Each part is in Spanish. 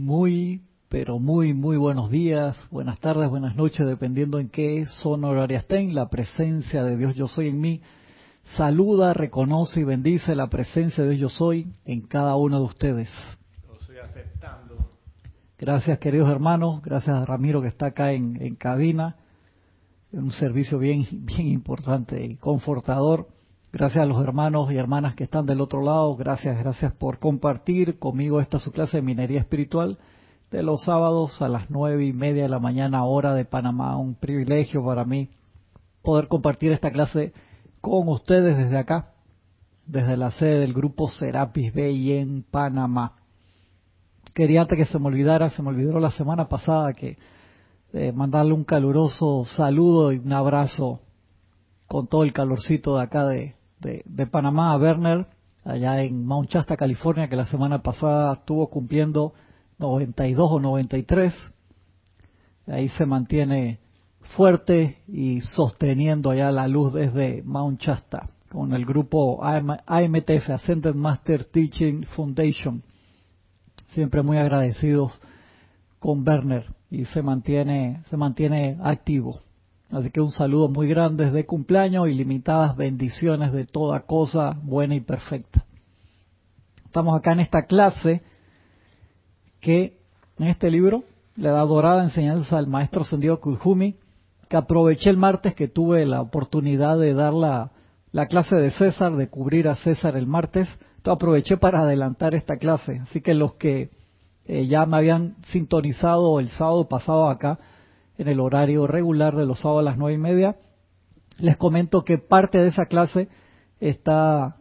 Muy, pero muy, muy buenos días, buenas tardes, buenas noches, dependiendo en qué zona horaria estén. La presencia de Dios Yo Soy en mí saluda, reconoce y bendice la presencia de Dios Yo Soy en cada uno de ustedes. Lo estoy aceptando. Gracias, queridos hermanos. Gracias a Ramiro que está acá en, en cabina. Un servicio bien, bien importante y confortador. Gracias a los hermanos y hermanas que están del otro lado. Gracias, gracias por compartir conmigo esta su clase de minería espiritual de los sábados a las nueve y media de la mañana, hora de Panamá. Un privilegio para mí poder compartir esta clase con ustedes desde acá, desde la sede del grupo Serapis Bay en Panamá. Quería antes que se me olvidara, se me olvidó la semana pasada que eh, mandarle un caluroso saludo y un abrazo con todo el calorcito de acá de, de, de, Panamá a Werner, allá en Mount Shasta, California, que la semana pasada estuvo cumpliendo 92 o 93. Ahí se mantiene fuerte y sosteniendo allá la luz desde Mount Shasta con el grupo AMTF, Ascended Master Teaching Foundation. Siempre muy agradecidos con Werner y se mantiene, se mantiene activo. Así que un saludo muy grande de cumpleaños y limitadas bendiciones de toda cosa buena y perfecta. Estamos acá en esta clase que en este libro le da dorada enseñanza al maestro Sendido Kujumi, que aproveché el martes que tuve la oportunidad de dar la, la clase de César, de cubrir a César el martes, entonces aproveché para adelantar esta clase. Así que los que eh, ya me habían sintonizado el sábado pasado acá, en el horario regular de los sábados a las nueve y media. Les comento que parte de esa clase está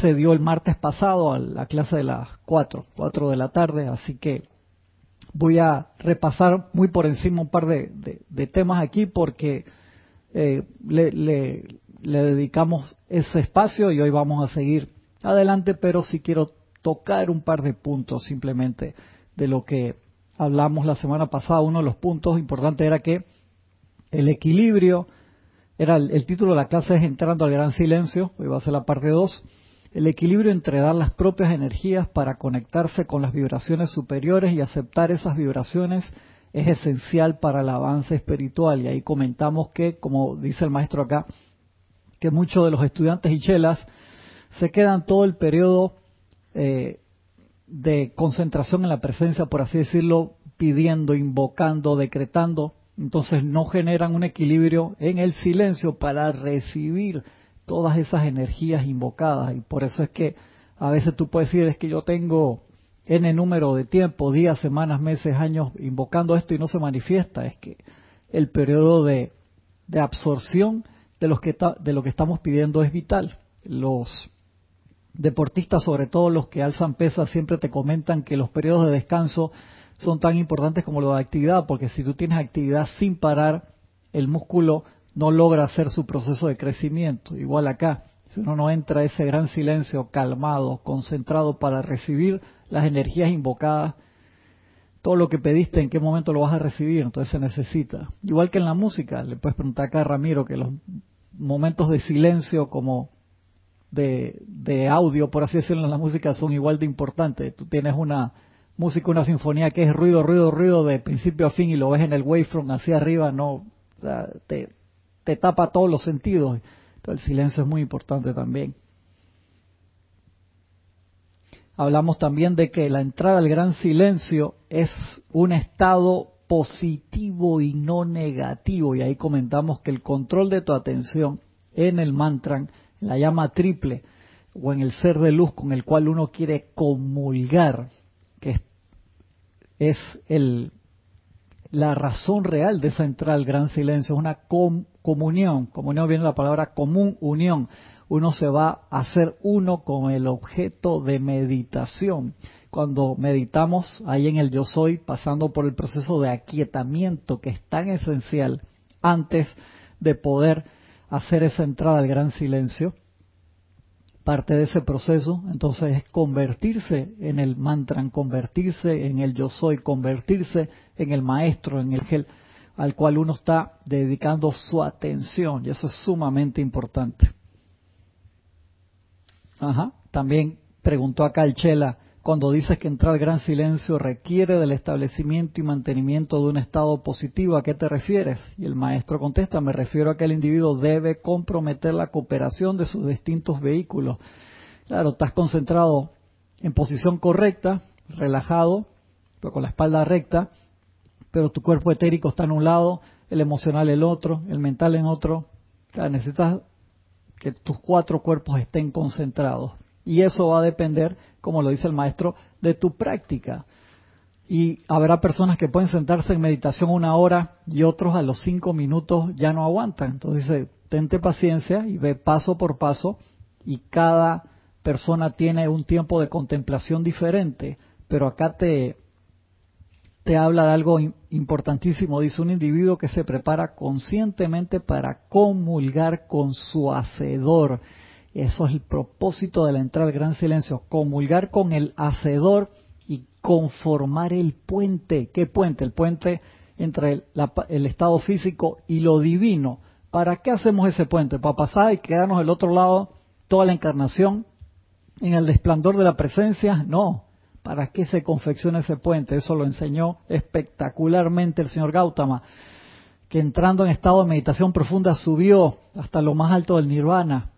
se dio el martes pasado a la clase de las cuatro, cuatro de la tarde, así que voy a repasar muy por encima un par de, temas aquí porque eh, le, le, le dedicamos ese espacio y hoy vamos a seguir adelante, pero sí quiero tocar un par de puntos simplemente de lo que hablamos la semana pasada, uno de los puntos importantes era que el equilibrio, era el, el, título de la clase es Entrando al Gran Silencio, hoy va a ser la parte 2, el equilibrio entre dar las propias energías para conectarse con las vibraciones superiores y aceptar esas vibraciones es esencial para el avance espiritual. Y ahí comentamos que, como dice el maestro acá, que muchos de los estudiantes y chelas se quedan todo el periodo eh, de concentración en la presencia, por así decirlo, pidiendo, invocando, decretando, entonces no generan un equilibrio en el silencio para recibir todas esas energías invocadas. Y por eso es que a veces tú puedes decir, es que yo tengo N número de tiempo, días, semanas, meses, años, invocando esto y no se manifiesta. Es que el periodo de, de absorción de, los que de lo que estamos pidiendo es vital. Los deportistas, sobre todo los que alzan pesas, siempre te comentan que los periodos de descanso son tan importantes como los de actividad, porque si tú tienes actividad sin parar, el músculo no logra hacer su proceso de crecimiento. Igual acá, si uno no entra ese gran silencio calmado, concentrado para recibir las energías invocadas, todo lo que pediste, en qué momento lo vas a recibir, entonces se necesita. Igual que en la música, le puedes preguntar acá a Ramiro que los momentos de silencio como de, audio, por así decirlo, en la música son igual de importantes. Tú tienes una música, una sinfonía que es ruido, ruido, ruido de principio a fin y lo ves en el wavefront hacia arriba, no, o sea, te, te tapa todos los sentidos. El silencio es muy importante también. Hablamos también de que la entrada al gran silencio es un estado positivo y no negativo. Y ahí comentamos que el control de tu atención en el mantra la llama triple o en el ser de luz con el cual uno quiere comulgar, que es el, la razón real de esa gran silencio, es una com, comunión, comunión viene la palabra común, unión, uno se va a hacer uno con el objeto de meditación. Cuando meditamos ahí en el yo soy, pasando por el proceso de aquietamiento que es tan esencial antes de poder hacer esa entrada al gran silencio, parte de ese proceso, entonces es convertirse en el mantra, convertirse en el yo soy, convertirse en el maestro, en el gel al cual uno está dedicando su atención, y eso es sumamente importante. También preguntó acá el Chela, cuando dices que entrar gran silencio requiere del establecimiento y mantenimiento de un estado positivo, ¿a qué te refieres? Y el maestro contesta, me refiero a que el individuo debe comprometer la cooperación de sus distintos vehículos. Claro, estás concentrado en posición correcta, relajado, pero con la espalda recta, pero tu cuerpo etérico está en un lado, el emocional en otro, el mental en otro. necesitas que tus cuatro cuerpos estén concentrados. Y eso va a depender como lo dice el maestro, de tu práctica. Y habrá personas que pueden sentarse en meditación una hora y otros a los cinco minutos ya no aguantan. Entonces dice, tente paciencia y ve paso por paso y cada persona tiene un tiempo de contemplación diferente. Pero acá te, te habla de algo importantísimo. Dice un individuo que se prepara conscientemente para comulgar con su hacedor. Eso es el propósito de la entrada al gran silencio, comulgar con el hacedor y conformar el puente. ¿Qué puente? El puente entre el, estado físico y lo divino. ¿Para qué hacemos ese puente? ¿Para pasar y quedarnos del otro lado toda la encarnación en el desplandor de la presencia? No. ¿Para qué se confecciona ese puente? Eso lo enseñó espectacularmente el señor Gautama, que entrando en estado de meditación profunda subió hasta lo más alto del nirvana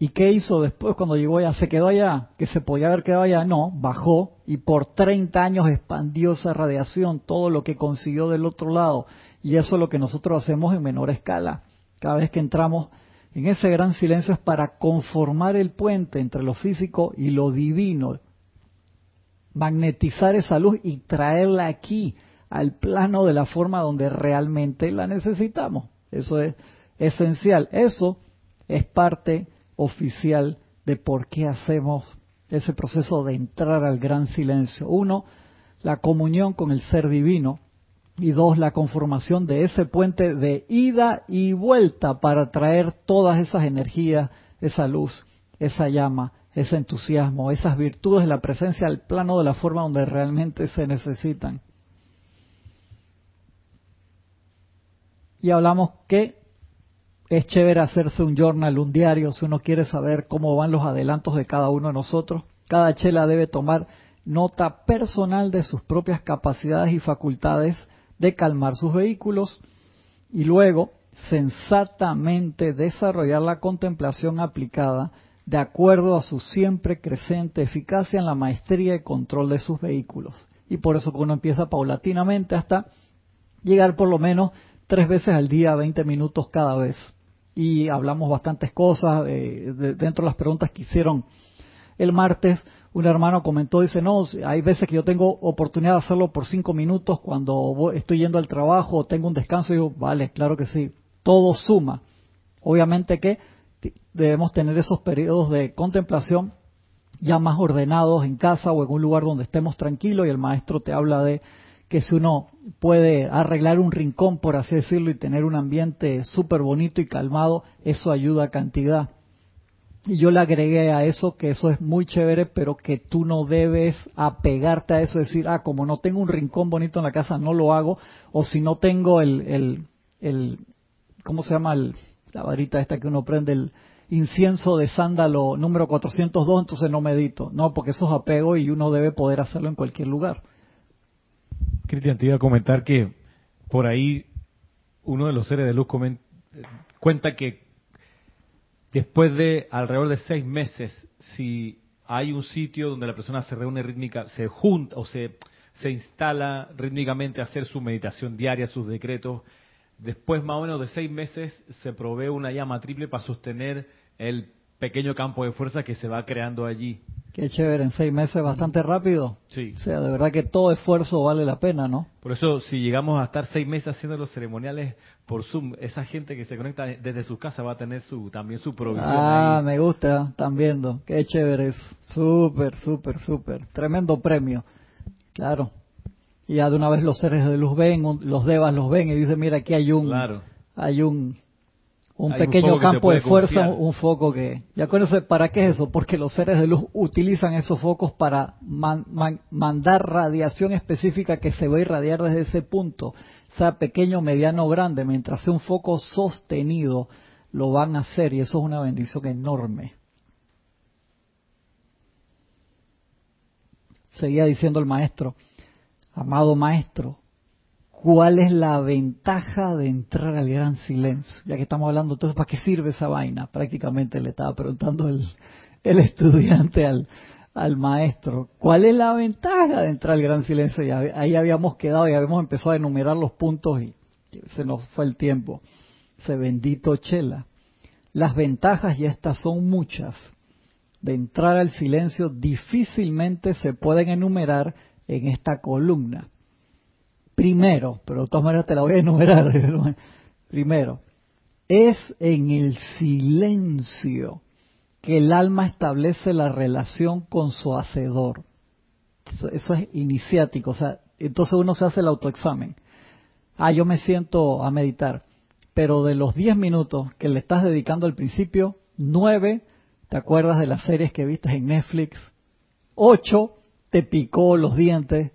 ¿Y qué hizo después cuando llegó allá? ¿Se quedó allá? ¿Que se podía haber quedado allá? No, bajó y por 30 años expandió esa radiación, todo lo que consiguió del otro lado. Y eso es lo que nosotros hacemos en menor escala. Cada vez que entramos en ese gran silencio es para conformar el puente entre lo físico y lo divino. Magnetizar esa luz y traerla aquí, al plano de la forma donde realmente la necesitamos. Eso es esencial. Eso es parte oficial de por qué hacemos ese proceso de entrar al gran silencio. Uno, la comunión con el ser divino y dos, la conformación de ese puente de ida y vuelta para traer todas esas energías, esa luz, esa llama, ese entusiasmo, esas virtudes de la presencia al plano de la forma donde realmente se necesitan. Y hablamos que es chévere hacerse un journal, un diario, si uno quiere saber cómo van los adelantos de cada uno de nosotros. Cada chela debe tomar nota personal de sus propias capacidades y facultades de calmar sus vehículos y luego sensatamente desarrollar la contemplación aplicada de acuerdo a su siempre creciente eficacia en la maestría y control de sus vehículos. Y por eso que uno empieza paulatinamente hasta llegar por lo menos tres veces al día, 20 minutos cada vez y hablamos bastantes cosas. Eh, dentro de las preguntas que hicieron el martes, un hermano comentó, dice, no, hay veces que yo tengo oportunidad de hacerlo por cinco minutos cuando estoy yendo al trabajo o tengo un descanso. Y digo, vale, claro que sí, todo suma. Obviamente que debemos tener esos periodos de contemplación ya más ordenados en casa o en un lugar donde estemos tranquilos y el maestro te habla de que si uno puede arreglar un rincón, por así decirlo, y tener un ambiente súper bonito y calmado, eso ayuda a cantidad. Y yo le agregué a eso que eso es muy chévere, pero que tú no debes apegarte a eso, decir, ah, como no tengo un rincón bonito en la casa, no lo hago, o si no tengo el, el, el ¿cómo se llama? El, la varita esta que uno prende, el incienso de sándalo número 402, entonces no medito. No, porque eso es apego y uno debe poder hacerlo en cualquier lugar. Cristian, te iba a comentar que por ahí uno de los seres de luz cuenta que después de alrededor de seis meses, si hay un sitio donde la persona se reúne rítmica, se junta o se, se instala rítmicamente a hacer su meditación diaria, sus decretos, después más o menos de seis meses se provee una llama triple para sostener el pequeño campo de fuerza que se va creando allí. Qué chévere, en seis meses bastante rápido. Sí. O sea, de verdad que todo esfuerzo vale la pena, ¿no? Por eso, si llegamos a estar seis meses haciendo los ceremoniales por Zoom, esa gente que se conecta desde su casa va a tener su también su provisión. Ah, me gusta, están viendo. Qué chévere es. Súper, súper, súper. Tremendo premio. Claro. Y ya de una vez los seres de luz ven, los devas los ven y dicen, mira, aquí hay un... Claro. Hay un un pequeño campo de fuerza, un foco que... Ya conoce, ¿para qué es eso? Porque los seres de luz utilizan esos focos para mandar radiación específica que se va a irradiar desde ese punto, sea pequeño, mediano o grande, mientras sea un foco sostenido, lo van a hacer y eso es una bendición enorme. seguía diciendo el maestro, amado maestro, ¿cuál es la ventaja de entrar al gran silencio? Ya que estamos hablando, entonces, ¿para qué sirve esa vaina? Prácticamente le estaba preguntando el, estudiante al, al maestro, ¿cuál es la ventaja de entrar al gran silencio? Y ahí habíamos quedado y habíamos empezado a enumerar los puntos y se nos fue el tiempo. Se bendito Chela. Las ventajas, y estas son muchas, de entrar al silencio difícilmente se pueden enumerar en esta columna. Primero, pero de todas maneras te la voy a enumerar. Primero, es en el silencio que el alma establece la relación con su hacedor. Eso, es iniciático, o sea, entonces uno se hace el autoexamen. Ah, yo me siento a meditar, pero de los 10 minutos que le estás dedicando al principio, 9 te acuerdas de las series que viste en Netflix, 8 te picó los dientes,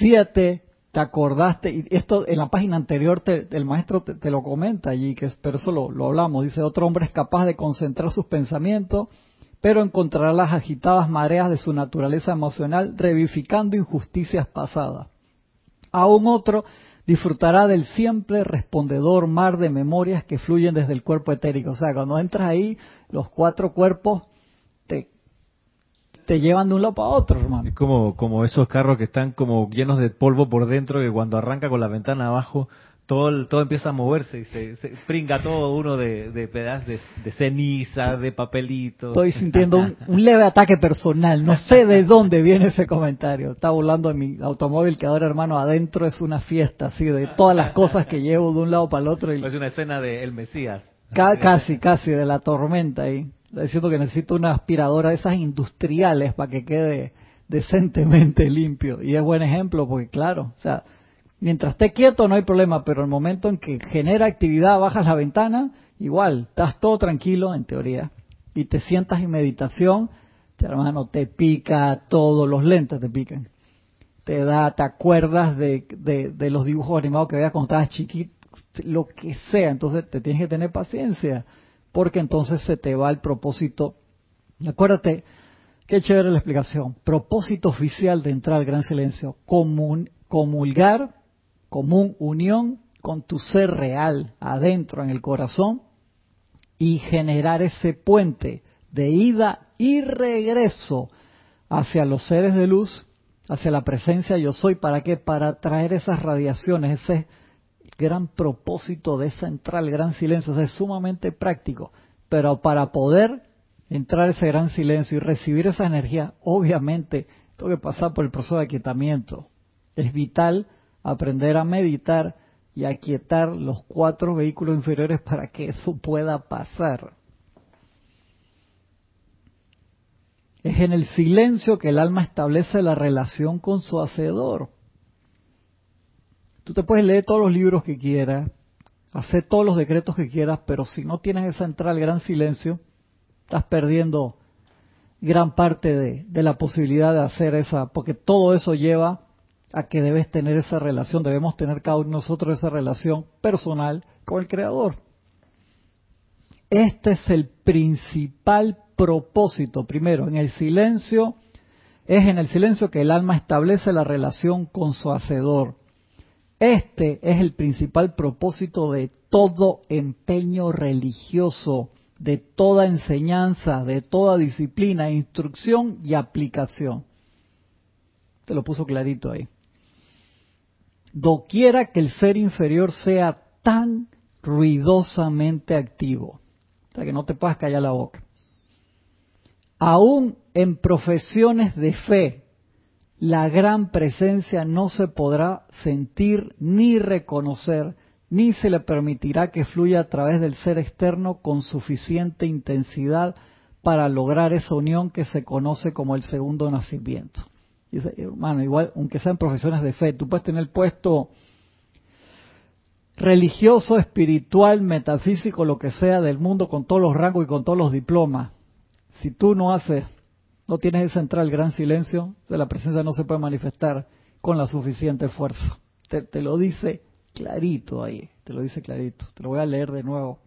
7 te acordaste, y esto en la página anterior el maestro te, lo comenta allí, que es, pero eso lo, lo hablamos, dice, otro hombre es capaz de concentrar sus pensamientos, pero encontrará las agitadas mareas de su naturaleza emocional revificando injusticias pasadas. Aún otro disfrutará del siempre respondedor mar de memorias que fluyen desde el cuerpo etérico. O sea, cuando entras ahí, los cuatro cuerpos te llevan de un lado para otro, hermano. Es como, como esos carros que están como llenos de polvo por dentro, que cuando arranca con la ventana abajo, todo, todo empieza a moverse y se, se pringa todo uno de, de pedazos de, ceniza, de papelitos. Estoy sintiendo un, leve ataque personal. No sé de dónde viene ese comentario. Está volando en mi automóvil que ahora, hermano, adentro es una fiesta, así, de todas las cosas que llevo de un lado para el otro. Y... Es una escena de El Mesías. casi, casi, de la tormenta ahí diciendo que necesito una aspiradora de esas industriales para que quede decentemente limpio. Y es buen ejemplo porque, claro, o sea, mientras esté quieto no hay problema, pero el momento en que genera actividad, bajas la ventana, igual, estás todo tranquilo en teoría y te sientas en meditación, te, hermano, te pica todos los lentes, te pican. Te da, te acuerdas de, de, los dibujos animados que veías cuando estabas chiquito, lo que sea, entonces te tienes que tener paciencia porque entonces se te va el propósito. Acuérdate, qué chévere la explicación. Propósito oficial de entrar al gran silencio, comulgar, común unión con tu ser real adentro en el corazón y generar ese puente de ida y regreso hacia los seres de luz, hacia la presencia yo soy, ¿para qué? Para traer esas radiaciones, ese gran propósito de esa entrada al gran silencio. es sumamente práctico. Pero para poder entrar ese gran silencio y recibir esa energía, obviamente tengo que pasar por el proceso de aquietamiento. Es vital aprender a meditar y aquietar los cuatro vehículos inferiores para que eso pueda pasar. Es en el silencio que el alma establece la relación con su hacedor. Tú te puedes leer todos los libros que quieras, hacer todos los decretos que quieras, pero si no tienes esa entrada al gran silencio, estás perdiendo gran parte de, de, la posibilidad de hacer esa, porque todo eso lleva a que debes tener esa relación, debemos tener cada uno de nosotros esa relación personal con el Creador. Este es el principal propósito. Primero, en el silencio, es en el silencio que el alma establece la relación con su Hacedor. Este es el principal propósito de todo empeño religioso, de toda enseñanza, de toda disciplina, instrucción y aplicación. Te lo puso clarito ahí. Doquiera que el ser inferior sea tan ruidosamente activo, o sea que no te puedas callar la boca. Aún en profesiones de fe, la gran presencia no se podrá sentir ni reconocer, ni se le permitirá que fluya a través del ser externo con suficiente intensidad para lograr esa unión que se conoce como el segundo nacimiento. Dice, hermano, igual, aunque sean profesiones de fe, tú puedes tener puesto religioso, espiritual, metafísico, lo que sea del mundo, con todos los rangos y con todos los diplomas. Si tú no haces no tienes ese central gran silencio, de la presencia no se puede manifestar con la suficiente fuerza. Te, lo dice clarito ahí, te lo dice clarito. Te lo voy a leer de nuevo.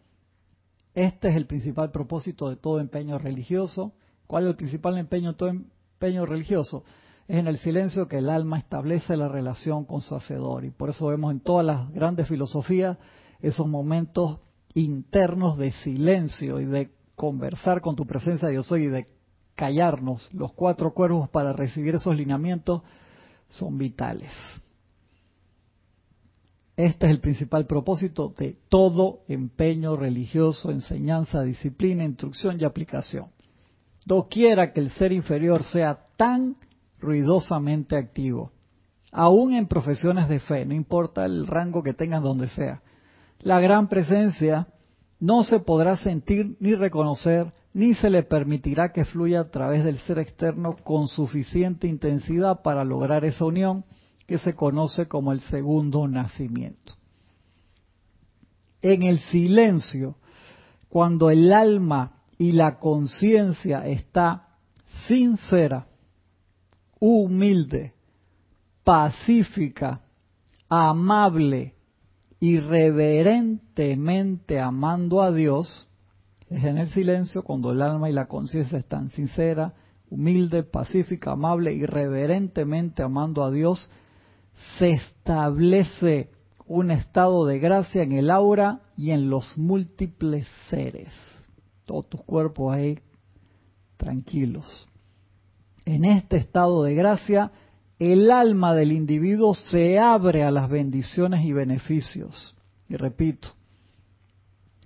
Este es el principal propósito de todo empeño religioso. ¿Cuál es el principal empeño de todo empeño religioso? Es en el silencio que el alma establece la relación con su hacedor. Y por eso vemos en todas las grandes filosofías esos momentos internos de silencio y de conversar con tu presencia yo soy y de callarnos los cuatro cuervos para recibir esos lineamientos son vitales. Este es el principal propósito de todo empeño religioso, enseñanza, disciplina, instrucción y aplicación. quiera que el ser inferior sea tan ruidosamente activo, aún en profesiones de fe, no importa el rango que tengan donde sea. La gran presencia no se podrá sentir ni reconocer, ni se le permitirá que fluya a través del ser externo con suficiente intensidad para lograr esa unión que se conoce como el segundo nacimiento. En el silencio, cuando el alma y la conciencia está sincera, humilde, pacífica, amable, irreverentemente amando a Dios, es en el silencio cuando el alma y la conciencia están sincera, humilde, pacífica, amable, irreverentemente amando a Dios, se establece un estado de gracia en el aura y en los múltiples seres. Todos tus cuerpos ahí tranquilos. En este estado de gracia, el alma del individuo se abre a las bendiciones y beneficios. Y repito,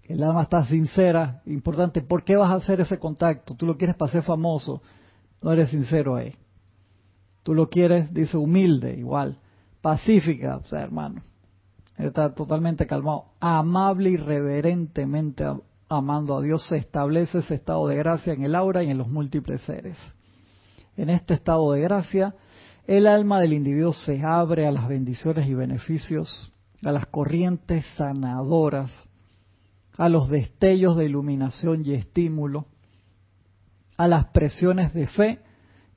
el alma está sincera, importante, ¿por qué vas a hacer ese contacto? Tú lo quieres para ser famoso, no eres sincero ahí. Tú lo quieres, dice, humilde, igual pacífica, o sea, hermano, está totalmente calmado, amable y reverentemente amando a Dios, se establece ese estado de gracia en el aura y en los múltiples seres. En este estado de gracia, el alma del individuo se abre a las bendiciones y beneficios, a las corrientes sanadoras, a los destellos de iluminación y estímulo, a las presiones de fe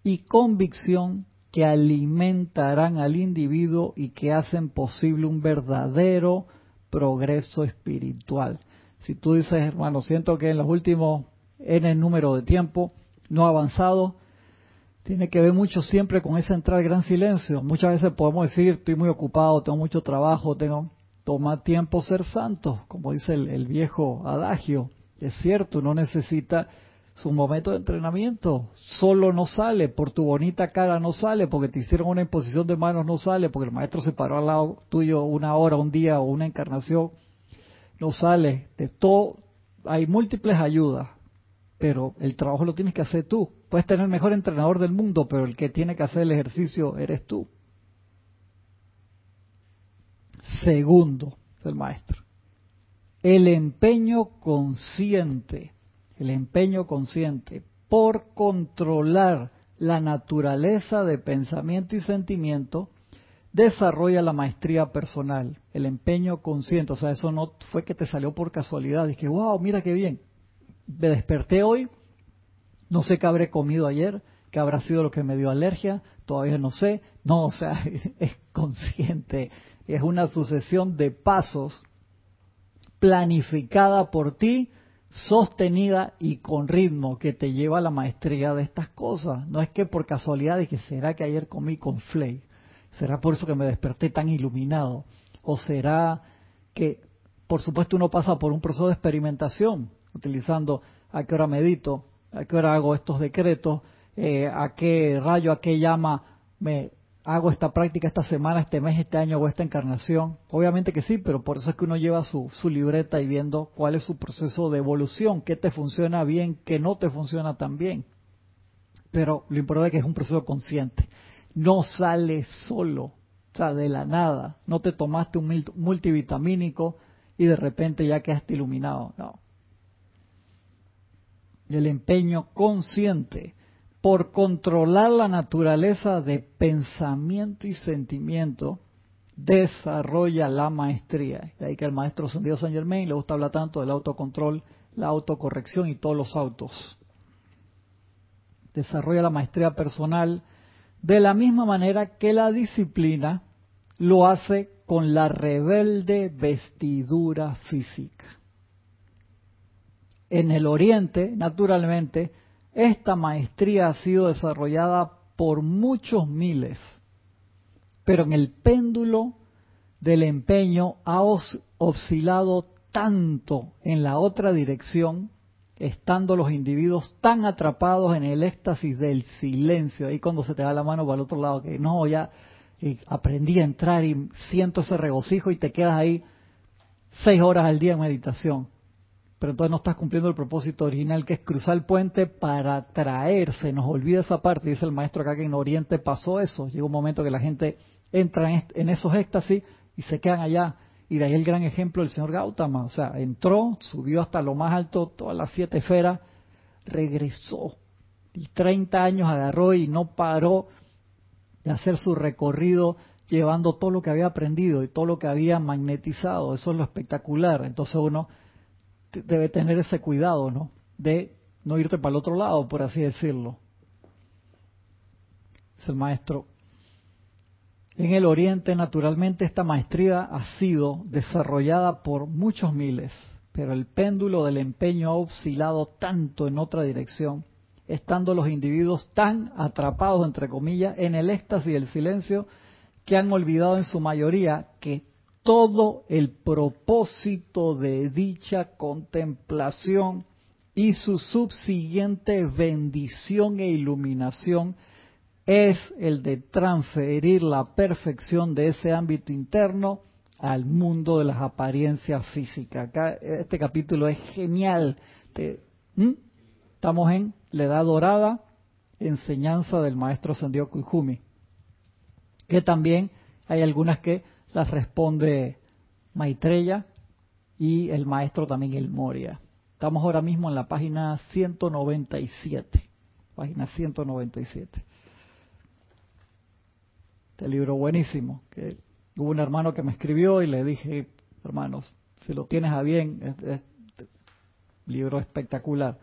y convicción que alimentarán al individuo y que hacen posible un verdadero progreso espiritual. Si tú dices, hermano, siento que en los últimos N número de tiempo no ha avanzado, tiene que ver mucho siempre con ese entrar gran silencio. Muchas veces podemos decir, estoy muy ocupado, tengo mucho trabajo, tengo toma tiempo ser santo, como dice el, el viejo adagio. Es cierto, uno necesita su momento de entrenamiento. Solo no sale, por tu bonita cara no sale, porque te hicieron una imposición de manos no sale, porque el maestro se paró al lado tuyo una hora, un día o una encarnación, no sale. De todo, hay múltiples ayudas, pero el trabajo lo tienes que hacer tú. Puedes tener el mejor entrenador del mundo, pero el que tiene que hacer el ejercicio eres tú. Segundo, el maestro. El empeño consciente el empeño consciente por controlar la naturaleza de pensamiento y sentimiento, desarrolla la maestría personal, el empeño consciente. O sea, eso no fue que te salió por casualidad. Dije, wow, mira qué bien. Me desperté hoy, no sé qué habré comido ayer, qué habrá sido lo que me dio alergia, todavía no sé. No, o sea, es consciente. Es una sucesión de pasos planificada por ti sostenida y con ritmo que te lleva a la maestría de estas cosas. No es que por casualidad que será que ayer comí con flake, será por eso que me desperté tan iluminado, o será que, por supuesto, uno pasa por un proceso de experimentación, utilizando a qué hora medito, a qué hora hago estos decretos, eh, a qué rayo, a qué llama me hago esta práctica esta semana, este mes, este año o esta encarnación? Obviamente que sí, pero por eso es que uno lleva su, su libreta y viendo cuál es su proceso de evolución, qué te funciona bien, qué no te funciona tan bien. Pero lo importante es que es un proceso consciente. No sale solo, o sea, de la nada. No te tomaste un multivitamínico y de repente ya quedaste iluminado. No. El empeño consciente por controlar la naturaleza de pensamiento y sentimiento, desarrolla la maestría. De ahí que el maestro Santiago San Germain le gusta hablar tanto del autocontrol, la autocorrección y todos los autos. Desarrolla la maestría personal de la misma manera que la disciplina lo hace con la rebelde vestidura física. En el oriente, naturalmente, esta maestría ha sido desarrollada por muchos miles, pero en el péndulo del empeño ha oscilado tanto en la otra dirección, estando los individuos tan atrapados en el éxtasis del silencio, ahí cuando se te da la mano para el otro lado, que no, ya eh, aprendí a entrar y siento ese regocijo y te quedas ahí seis horas al día en meditación. Pero entonces no estás cumpliendo el propósito original que es cruzar el puente para traerse. Nos olvida esa parte, dice el maestro acá que en Oriente pasó eso. Llega un momento que la gente entra en, esos éxtasis y se quedan allá. Y de ahí el gran ejemplo del señor Gautama. O sea, entró, subió hasta lo más alto, todas las siete esferas, regresó. Y 30 años agarró y no paró de hacer su recorrido llevando todo lo que había aprendido y todo lo que había magnetizado. Eso es lo espectacular. Entonces uno debe tener ese cuidado, ¿no? De no irte para el otro lado, por así decirlo. Es el maestro. En el Oriente, naturalmente, esta maestría ha sido desarrollada por muchos miles, pero el péndulo del empeño ha oscilado tanto en otra dirección, estando los individuos tan atrapados, entre comillas, en el éxtasis y el silencio, que han olvidado en su mayoría que todo el propósito de dicha contemplación y su subsiguiente bendición e iluminación es el de transferir la perfección de ese ámbito interno al mundo de las apariencias físicas. Este capítulo es genial. Estamos en la edad dorada, enseñanza del maestro Sendio Kujumi que también hay algunas que las responde Maitreya y el maestro también el Moria. Estamos ahora mismo en la página 197, página 197. Este libro buenísimo, que hubo un hermano que me escribió y le dije, hermanos, si lo tienes a bien, es, libro espectacular.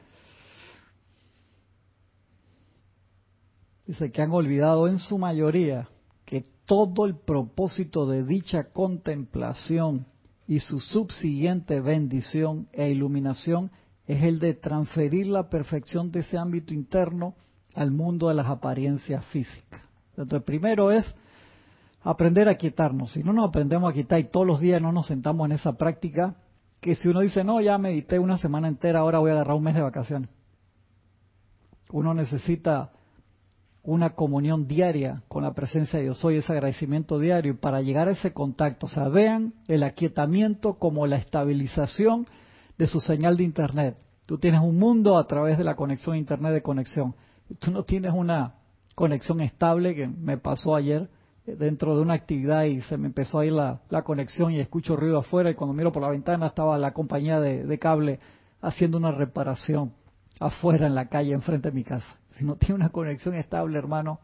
Dice que han olvidado en su mayoría todo el propósito de dicha contemplación y su subsiguiente bendición e iluminación es el de transferir la perfección de ese ámbito interno al mundo de las apariencias físicas. Entonces, primero es aprender a quitarnos. Si no nos aprendemos a quitar y todos los días no nos sentamos en esa práctica, que si uno dice, no, ya medité una semana entera, ahora voy a agarrar un mes de vacaciones. Uno necesita una comunión diaria con la presencia de Dios soy, ese agradecimiento diario, para llegar a ese contacto. O sea, vean el aquietamiento como la estabilización de su señal de Internet. Tú tienes un mundo a través de la conexión Internet de conexión. Tú no tienes una conexión estable que me pasó ayer eh, dentro de una actividad y se me empezó a ir la, conexión y escucho ruido afuera y cuando miro por la ventana estaba la compañía de cable haciendo una reparación afuera en la calle enfrente de mi casa si no tiene una conexión estable, hermano,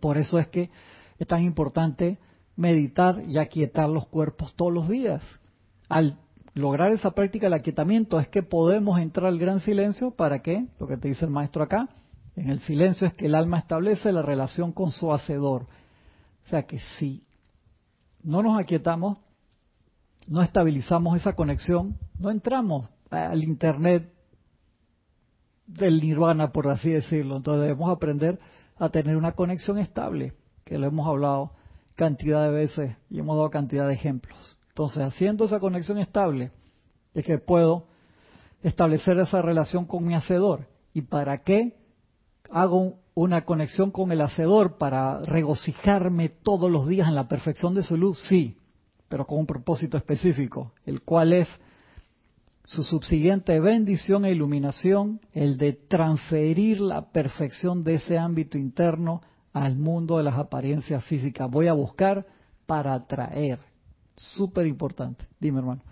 por eso es que es tan importante meditar y aquietar los cuerpos todos los días. Al lograr esa práctica del aquietamiento es que podemos entrar al gran silencio para qué? lo que te dice el maestro acá, en el silencio es que el alma establece la relación con su hacedor. O sea que si no nos aquietamos, no estabilizamos esa conexión, no entramos al Internet del nirvana, por así decirlo. Entonces debemos aprender a tener una conexión estable, que lo hemos hablado cantidad de veces y hemos dado cantidad de ejemplos. Entonces, haciendo esa conexión estable, es que puedo establecer esa relación con mi hacedor. ¿Y para qué hago una conexión con el hacedor? Para regocijarme todos los días en la perfección de su luz, sí, pero con un propósito específico, el cual es su subsiguiente bendición e iluminación, el de transferir la perfección de ese ámbito interno al mundo de las apariencias físicas. Voy a buscar para atraer. Súper importante. Dime, hermano.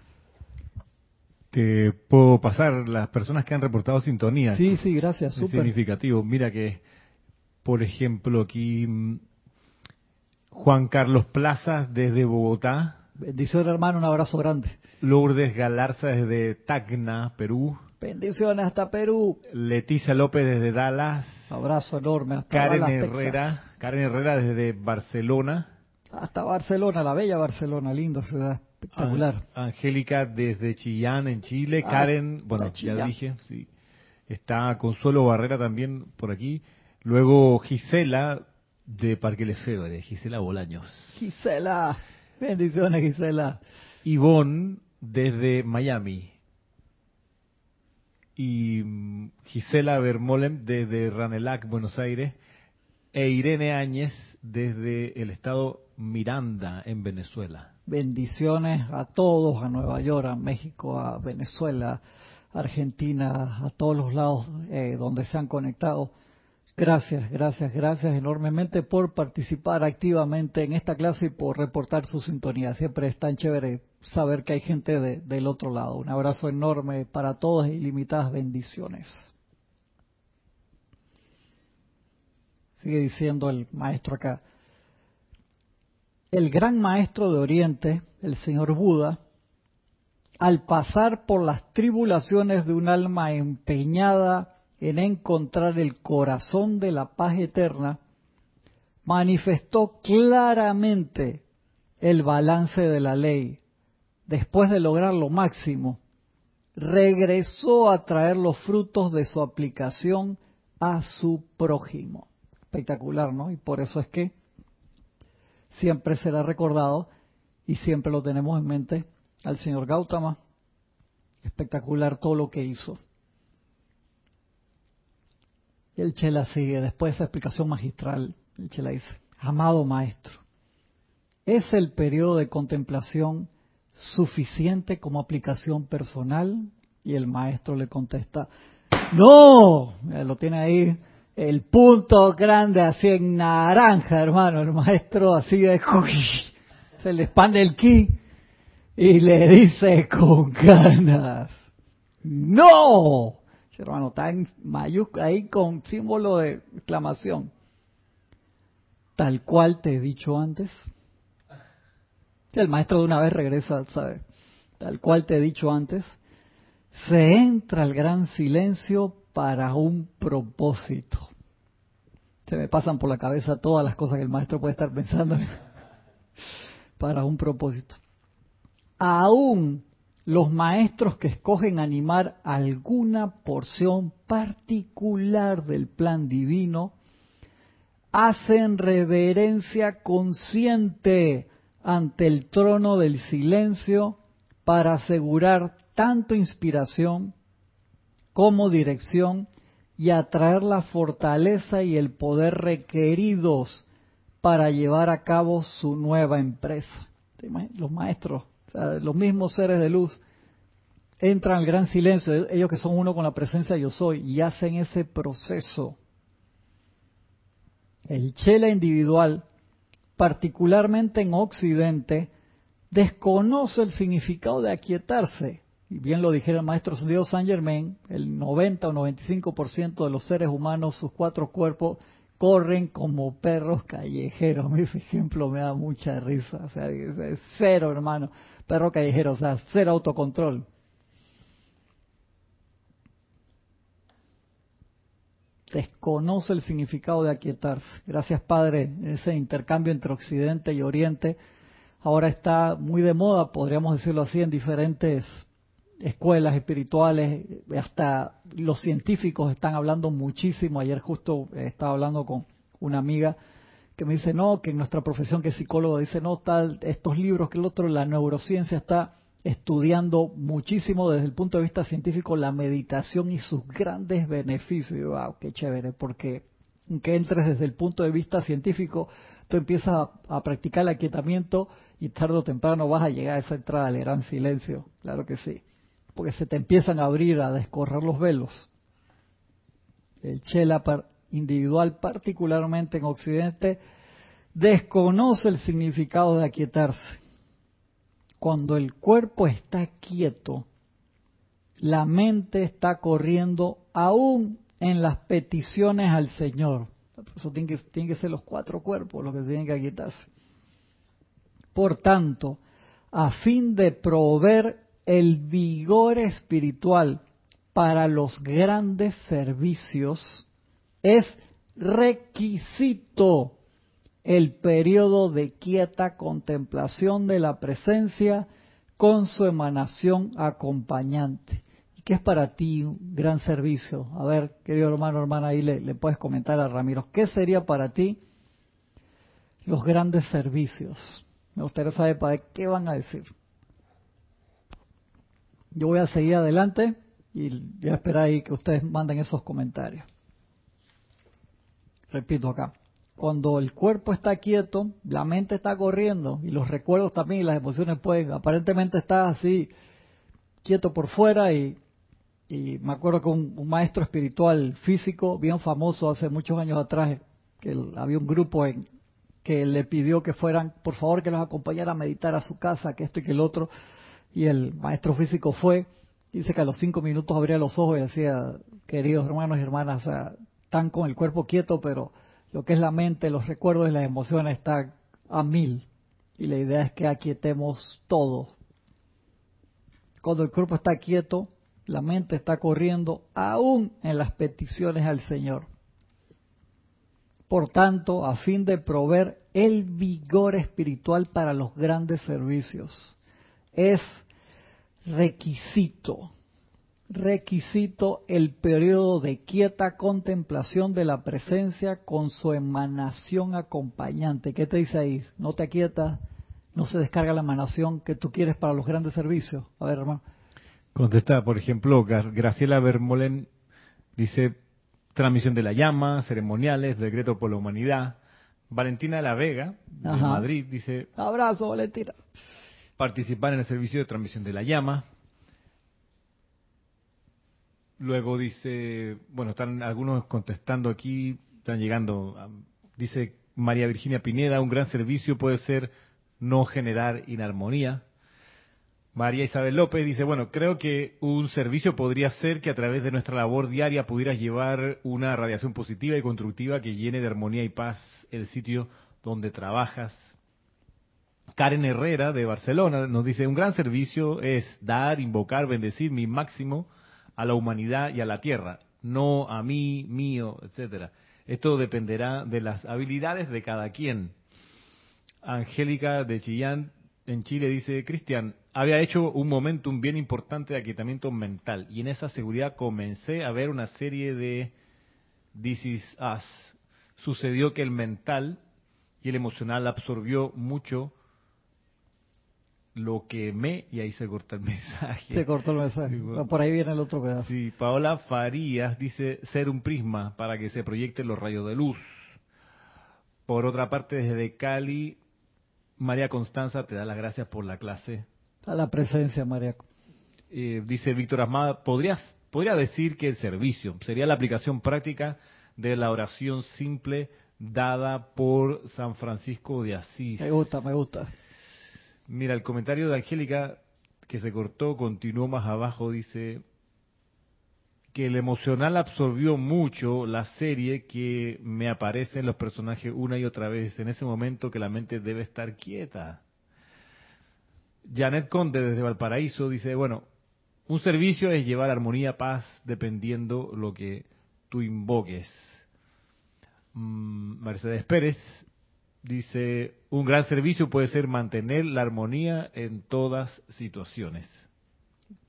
Te puedo pasar las personas que han reportado sintonía. Sí, sí, gracias. Súper significativo. Mira que, por ejemplo, aquí mm, Juan Carlos Plaza desde Bogotá. Bendición, hermano. Un abrazo grande. Lourdes Galarza desde Tacna, Perú. Bendiciones hasta Perú. Leticia López desde Dallas. Abrazo enorme hasta Karen Herrera, Karen Herrera desde Barcelona. Hasta Barcelona, la bella Barcelona, linda ciudad, espectacular. Angélica desde Chillán, en Chile. Ah, Karen, bueno, ya dije, sí. Está Consuelo Barrera también por aquí. Luego Gisela de Parque Lefebvre, Gisela Bolaños. Gisela, bendiciones Gisela. Ivonne desde Miami. Y mm, Gisela Bermolem desde Ranelac, Buenos Aires. E Irene Áñez desde el estado Miranda, en Venezuela. Bendiciones a todos, a Nueva York, a México, a Venezuela, Argentina, a todos los lados eh, donde se han conectado. Gracias, gracias, gracias enormemente por participar activamente en esta clase y por reportar su sintonía. Siempre es tan chévere saber que hay gente del otro lado. Un abrazo enorme para todos y ilimitadas bendiciones. Sigue diciendo el maestro acá. El gran maestro de Oriente, el señor Buda, al pasar por las tribulaciones de un alma empeñada en encontrar el corazón de la paz eterna, manifestó claramente el balance de la ley. Después de lograr lo máximo, regresó a traer los frutos de su aplicación a su prójimo. Espectacular, ¿no? Y por eso es que siempre será recordado y siempre lo tenemos en mente al señor Gautama. Espectacular todo lo que hizo. Y el Chela sigue, después de esa explicación magistral, el Chela dice, amado maestro, ¿es el periodo de contemplación suficiente como aplicación personal? Y el maestro le contesta, no, lo tiene ahí el punto grande así en naranja, hermano, el maestro así de, se le expande el ki y le dice con ganas, no, hermano, está en mayúscula ahí con símbolo de exclamación. Tal cual te he dicho antes. El maestro de una vez regresa, ¿sabe? Tal cual te he dicho antes. Se entra al gran silencio para un propósito. Se me pasan por la cabeza todas las cosas que el maestro puede estar pensando para un propósito. Aún los maestros que escogen animar alguna porción particular del plan divino hacen reverencia consciente ante el trono del silencio para asegurar tanto inspiración como dirección y atraer la fortaleza y el poder requeridos para llevar a cabo su nueva empresa. Los maestros los mismos seres de luz entran al gran silencio, ellos que son uno con la presencia yo soy, y hacen ese proceso. El chela individual, particularmente en Occidente, desconoce el significado de aquietarse. Y bien lo dijera el maestro Diego Saint Germain, el 90 o 95% de los seres humanos, sus cuatro cuerpos, corren como perros callejeros. Ese ejemplo me da mucha risa. O sea, cero, hermano. Perro callejero, o sea, cero autocontrol. Desconoce el significado de aquietarse. Gracias, Padre. Ese intercambio entre Occidente y Oriente ahora está muy de moda, podríamos decirlo así, en diferentes escuelas espirituales, hasta los científicos están hablando muchísimo. Ayer justo estaba hablando con una amiga que me dice, no, que en nuestra profesión que es psicólogo dice, no, tal, estos libros, que el otro, la neurociencia está estudiando muchísimo desde el punto de vista científico la meditación y sus grandes beneficios. Wow, qué chévere, porque aunque entres desde el punto de vista científico, tú empiezas a, a, practicar el aquietamiento y tarde o temprano vas a llegar a esa entrada al gran silencio, claro que sí porque se te empiezan a abrir, a descorrer los velos. El chela individual, particularmente en Occidente, desconoce el significado de aquietarse. Cuando el cuerpo está quieto, la mente está corriendo aún en las peticiones al Señor. Eso tiene que, tienen que ser los cuatro cuerpos los que tienen que aquietarse. Por tanto, a fin de proveer el vigor espiritual para los grandes servicios es requisito el periodo de quieta contemplación de la presencia con su emanación acompañante. ¿Qué es para ti un gran servicio? A ver, querido hermano, hermana, ahí le, le puedes comentar a Ramiro. ¿Qué sería para ti los grandes servicios? Me gustaría saber para qué van a decir. Yo voy a seguir adelante y voy a esperar ahí que ustedes manden esos comentarios. Repito acá. Cuando el cuerpo está quieto, la mente está corriendo y los recuerdos también y las emociones pueden, aparentemente está así quieto por fuera y, me acuerdo que un, maestro espiritual físico bien famoso hace muchos años atrás, que había un grupo en, que le pidió que fueran, por favor, que los acompañara a meditar a su casa, que esto y que el otro, y el maestro físico fue, dice que a los cinco minutos abría los ojos y decía, queridos hermanos y hermanas, están con el cuerpo quieto, pero lo que es la mente, los recuerdos y las emociones están a mil. Y la idea es que aquietemos todo. Cuando el cuerpo está quieto, la mente está corriendo aún en las peticiones al Señor. Por tanto, a fin de proveer el vigor espiritual para los grandes servicios, es requisito requisito el periodo de quieta contemplación de la presencia con su emanación acompañante. ¿Qué te dice ahí? No te aquietas, no se descarga la emanación que tú quieres para los grandes servicios. A ver, hermano. Contesta, por ejemplo, Graciela Bermolen dice transmisión de la llama, ceremoniales, decreto por la humanidad. Valentina La Vega, de Madrid, dice... Abrazo, Valentina. Participar en el servicio de transmisión de la llama, Luego dice, bueno, están algunos contestando aquí, están llegando. Dice María Virginia Pineda, un gran servicio puede ser no generar inarmonía. María Isabel López dice, bueno, creo que un servicio podría ser que a través de nuestra labor diaria pudieras llevar una radiación positiva y constructiva que llene de armonía y paz el sitio donde trabajas. Karen Herrera de Barcelona nos dice, un gran servicio es dar, invocar, bendecir mi máximo a la humanidad y a la tierra, no a mí, mío, etcétera. Esto dependerá de las habilidades de cada quien. Angélica de Chillán en Chile dice, Cristian, había hecho un momentum bien importante de aquietamiento mental y en esa seguridad comencé a ver una serie de This is Us. Sucedió que el mental y el emocional absorbió mucho lo que me y ahí se corta el mensaje. Se cortó el mensaje. Por ahí viene el otro pedazo. Sí, Paola Farías dice ser un prisma para que se proyecten los rayos de luz. Por otra parte, desde Cali, María Constanza te da las gracias por la clase. A la presencia, María. Eh, dice Víctor Asmada, ¿podrías, podría decir que el servicio sería la aplicación práctica de la oración simple dada por San Francisco de Asís. Me gusta, me gusta. Mira, el comentario de Angélica que se cortó, continuó más abajo, dice que el emocional absorbió mucho la serie que me aparecen los personajes una y otra vez, en ese momento que la mente debe estar quieta. Janet Conde desde Valparaíso dice, bueno, un servicio es llevar armonía, paz, dependiendo lo que tú invoques. Mm, Mercedes Pérez Dice, un gran servicio puede ser mantener la armonía en todas situaciones.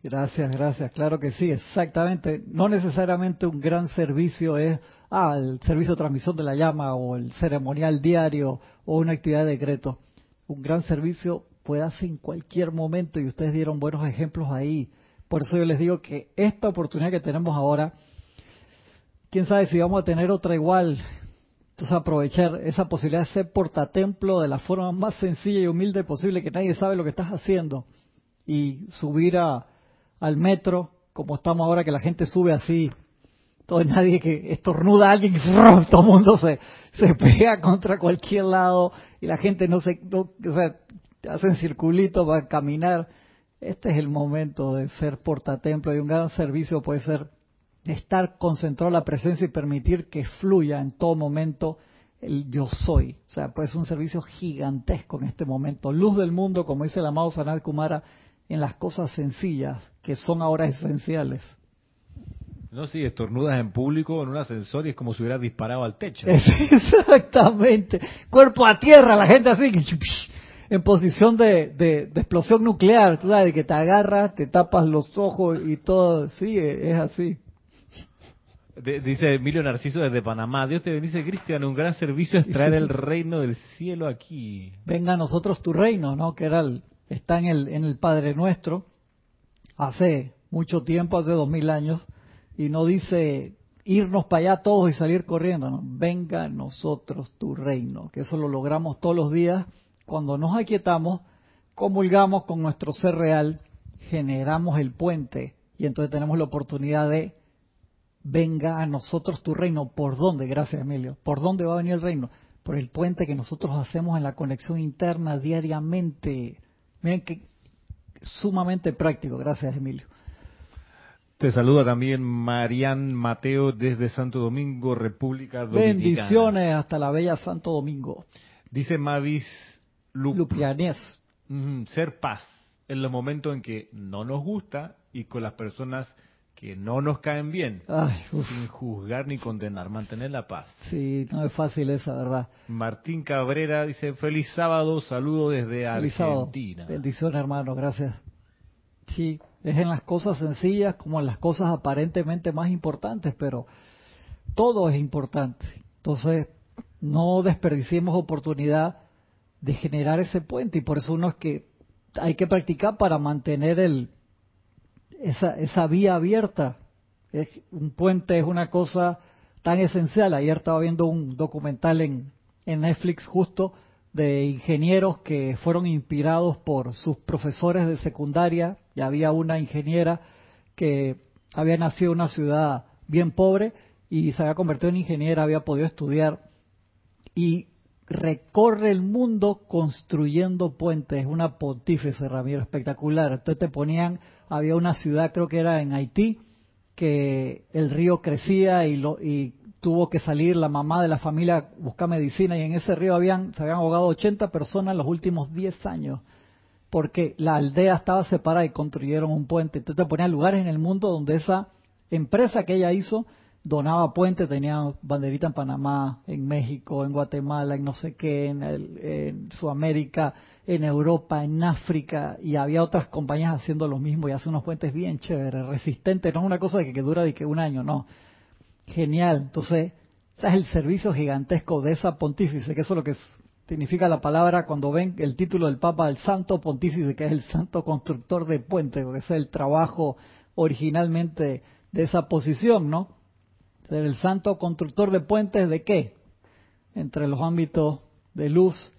Gracias, gracias. Claro que sí, exactamente. No necesariamente un gran servicio es ah, el servicio de transmisión de la llama o el ceremonial diario o una actividad de decreto. Un gran servicio puede hacer en cualquier momento y ustedes dieron buenos ejemplos ahí. Por eso yo les digo que esta oportunidad que tenemos ahora, quién sabe si vamos a tener otra igual entonces aprovechar esa posibilidad de ser portatemplo de la forma más sencilla y humilde posible, que nadie sabe lo que estás haciendo, y subir a, al metro, como estamos ahora, que la gente sube así, todo nadie que estornuda a alguien, todo el mundo se, se pega contra cualquier lado, y la gente no se, no, o sea, hacen circulitos para caminar. Este es el momento de ser portatemplo y un gran servicio puede ser estar concentrado en la presencia y permitir que fluya en todo momento el yo soy. O sea, pues es un servicio gigantesco en este momento. Luz del mundo, como dice el amado Sanal Kumara, en las cosas sencillas que son ahora esenciales. No, si estornudas en público en un ascensor y es como si hubieras disparado al techo. Exactamente. Cuerpo a tierra, la gente así. en posición de, de, explosión nuclear, tú sabes, que te agarras, te tapas los ojos y todo, sí, es así. Dice Emilio Narciso desde Panamá, Dios te bendice Cristian, un gran servicio es traer el reino del cielo aquí. Venga a nosotros tu reino, ¿no? Que era el, está en el, en el Padre Nuestro, hace mucho tiempo, hace dos mil años, y no dice irnos para allá todos y salir corriendo, ¿no? Venga a nosotros tu reino, que eso lo logramos todos los días cuando nos aquietamos, comulgamos con nuestro ser real, generamos el puente y entonces tenemos la oportunidad de venga a nosotros tu reino. ¿Por dónde? Gracias, Emilio. ¿Por dónde va a venir el reino? Por el puente que nosotros hacemos en la conexión interna diariamente. Miren que sumamente práctico. Gracias, Emilio. Te saluda también Marian Mateo desde Santo Domingo, República Dominicana. Bendiciones hasta la bella Santo Domingo. Dice Mavis Lupianés. ser paz en los momentos en que no nos gusta y con las personas que no nos caen bien, sin juzgar ni condenar, mantener la paz. Sí, no es fácil esa, ¿verdad? Martín Cabrera dice, feliz sábado, saludo desde Argentina. Bendiciones, hermano, gracias. Sí, es en las cosas sencillas como en las cosas aparentemente más importantes, pero todo es importante. Entonces, no desperdiciemos oportunidad de generar ese puente y por eso uno es que hay que practicar para mantener el esa, esa vía abierta. Es, un puente es una cosa tan esencial. Ayer estaba viendo un documental en, en Netflix justo de ingenieros que fueron inspirados por sus profesores de secundaria. Y había una ingeniera que había nacido en una ciudad bien pobre y se había convertido en ingeniera, había podido estudiar y recorre el mundo construyendo puentes, una pontífice, Ramiro, espectacular. Entonces te ponían, había una ciudad, creo que era en Haití, que el río crecía y, lo, y tuvo que salir la mamá de la familia a buscar medicina y en ese río habían, se habían ahogado 80 personas en los últimos 10 años porque la aldea estaba separada y construyeron un puente. Entonces te ponían lugares en el mundo donde esa empresa que ella hizo donaba puentes, tenía banderita en Panamá, en México, en Guatemala, en no sé qué, en, Sudamérica, en Europa, en África, y había otras compañías haciendo lo mismo y hace unos puentes bien chéveres, resistentes, no es una cosa que, que dura de que un año, no. Genial, entonces, ese es el servicio gigantesco de esa pontífice, que eso es lo que significa la palabra cuando ven el título del Papa, el Santo Pontífice, que es el Santo Constructor de Puentes, porque ese es el trabajo originalmente de esa posición, ¿no? Ser el santo constructor de puentes de qué? Entre los ámbitos de luz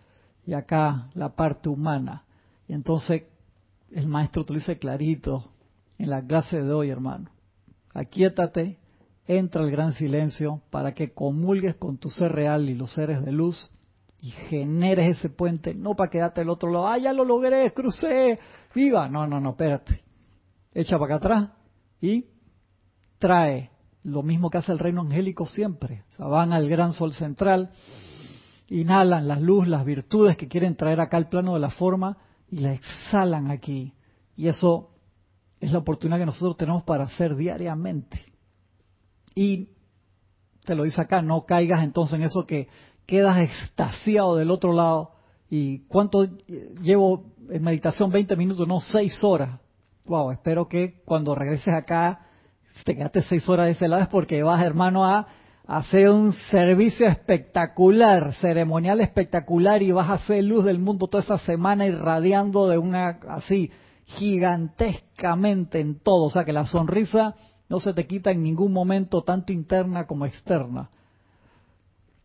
y acá la parte humana. Y entonces el maestro te dice clarito en la clase de hoy, hermano. Aquietate, entra al gran silencio para que comulgues con tu ser real y los seres de luz y generes ese puente, no para quedarte al otro lado, ah, ya lo logré, crucé, viva. No, no, no, espérate. Echa para acá atrás y trae lo mismo que hace el reino angélico siempre. van al gran sol central, inhalan la luz, las virtudes que quieren traer acá al plano de la forma y la exhalan aquí. Y eso es la oportunidad que nosotros tenemos para hacer diariamente. Y te lo dice acá, no caigas entonces en eso que quedas extasiado del otro lado. ¿Y cuánto llevo en meditación? 20 minutos, no 6 horas. Wow, espero que cuando regreses acá te quedaste seis horas de ese lado es porque vas, hermano, a hacer un servicio espectacular, ceremonial espectacular y vas a hacer luz del mundo toda esa semana irradiando de una así gigantescamente en todo. O sea que la sonrisa no se te quita en ningún momento, tanto interna como externa.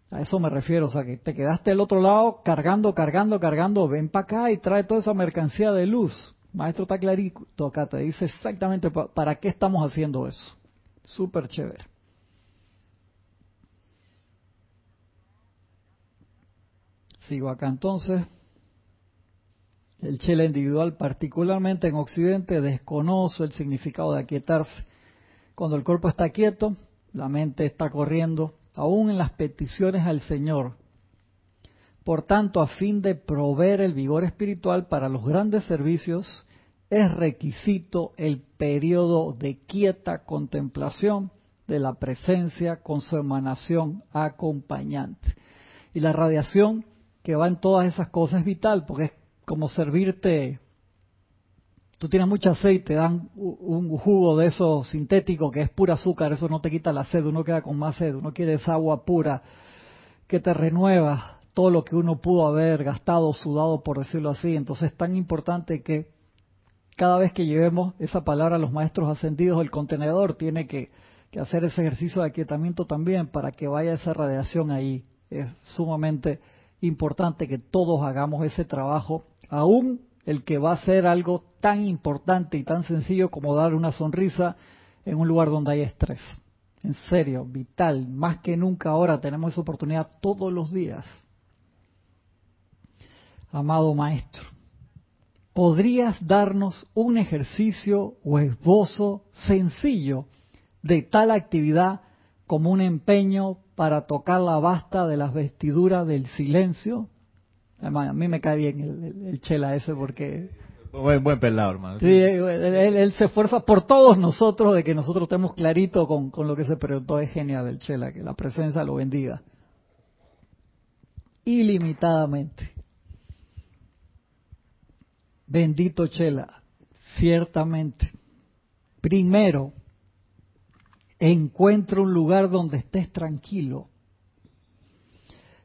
A eso me refiero, o sea que te quedaste al otro lado cargando, cargando, cargando, ven para acá y trae toda esa mercancía de luz. Maestro está clarito acá, te dice exactamente para qué estamos haciendo eso. Súper chévere. Sigo acá entonces. El chela individual, particularmente en Occidente, desconoce el significado de aquietarse. Cuando el cuerpo está quieto, la mente está corriendo, aún en las peticiones al Señor, por tanto, a fin de proveer el vigor espiritual para los grandes servicios, es requisito el periodo de quieta contemplación de la presencia con su emanación acompañante. Y la radiación que va en todas esas cosas es vital, porque es como servirte, tú tienes mucha aceite, dan un jugo de eso sintético que es pura azúcar, eso no te quita la sed, uno queda con más sed, uno quiere esa agua pura que te renueva todo lo que uno pudo haber gastado, sudado, por decirlo así. Entonces es tan importante que cada vez que llevemos esa palabra a los maestros ascendidos, el contenedor tiene que, hacer ese ejercicio de aquietamiento también para que vaya esa radiación ahí. Es sumamente importante que todos hagamos ese trabajo, aún el que va a ser algo tan importante y tan sencillo como dar una sonrisa en un lugar donde hay estrés. En serio, vital, más que nunca ahora tenemos esa oportunidad todos los días. Amado maestro, ¿podrías darnos un ejercicio o esbozo sencillo de tal actividad como un empeño para tocar la basta de las vestiduras del silencio. a mí me cae bien el, chela ese porque... Buen, buen pelado, hermano. Sí, él, se esfuerza por todos nosotros de que nosotros estemos clarito con, con lo que se preguntó. Es genial el chela, que la presencia lo bendiga. Ilimitadamente. Bendito chela, ciertamente. Primero, encuentra un lugar donde estés tranquilo.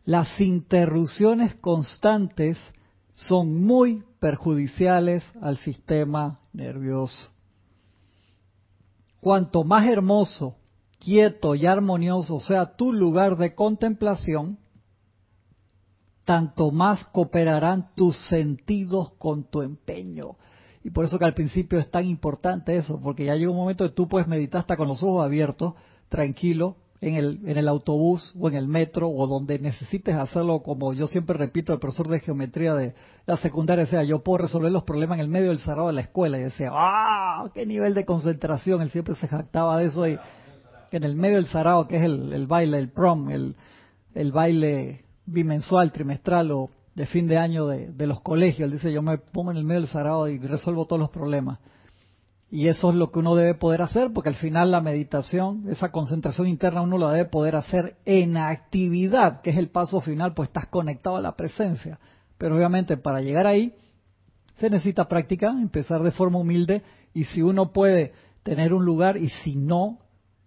Las interrupciones constantes son muy perjudiciales al sistema nervioso. Cuanto más hermoso, quieto y armonioso sea tu lugar de contemplación, tanto más cooperarán tus sentidos con tu empeño. Y por eso que al principio es tan importante eso, porque ya llega un momento que tú puedes meditar hasta con los ojos abiertos, tranquilo, en el, en el autobús o en el metro o donde necesites hacerlo, como yo siempre repito al profesor de geometría de la secundaria, sea, yo puedo resolver los problemas en el medio del cerrado de la escuela. Y decía, ¡ah! ¡Qué nivel de concentración! Él siempre se jactaba de eso. Y en el medio del sarao, que es el, el baile, el prom, el, el baile bimensual, trimestral o de fin de año de, los colegios. Él dice, yo me pongo en el medio del sarao y resuelvo todos los problemas. Y eso es lo que uno debe poder hacer, porque al final la meditación, esa concentración interna, uno la debe poder hacer en actividad, que es el paso final, pues estás conectado a la presencia. Pero obviamente para llegar ahí se necesita práctica, empezar de forma humilde, y si uno puede tener un lugar, y si no,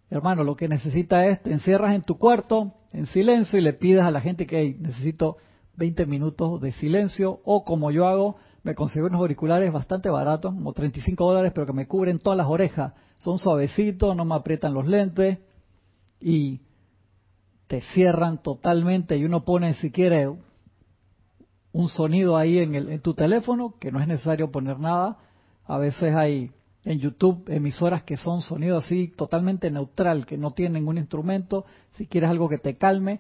hermano, lo que necesita es, te encierras en tu cuarto, en silencio, y le pides a la gente que necesito 20 minutos de silencio o como yo hago, me consigo unos auriculares bastante baratos, como 35 dólares, pero que me cubren todas las orejas. Son suavecitos, no me aprietan los lentes y te cierran totalmente y uno pone si quiere un sonido ahí en, el, en tu teléfono, que no es necesario poner nada. A veces hay en YouTube emisoras que son sonido así totalmente neutral, que no tienen ningún instrumento. Si quieres algo que te calme,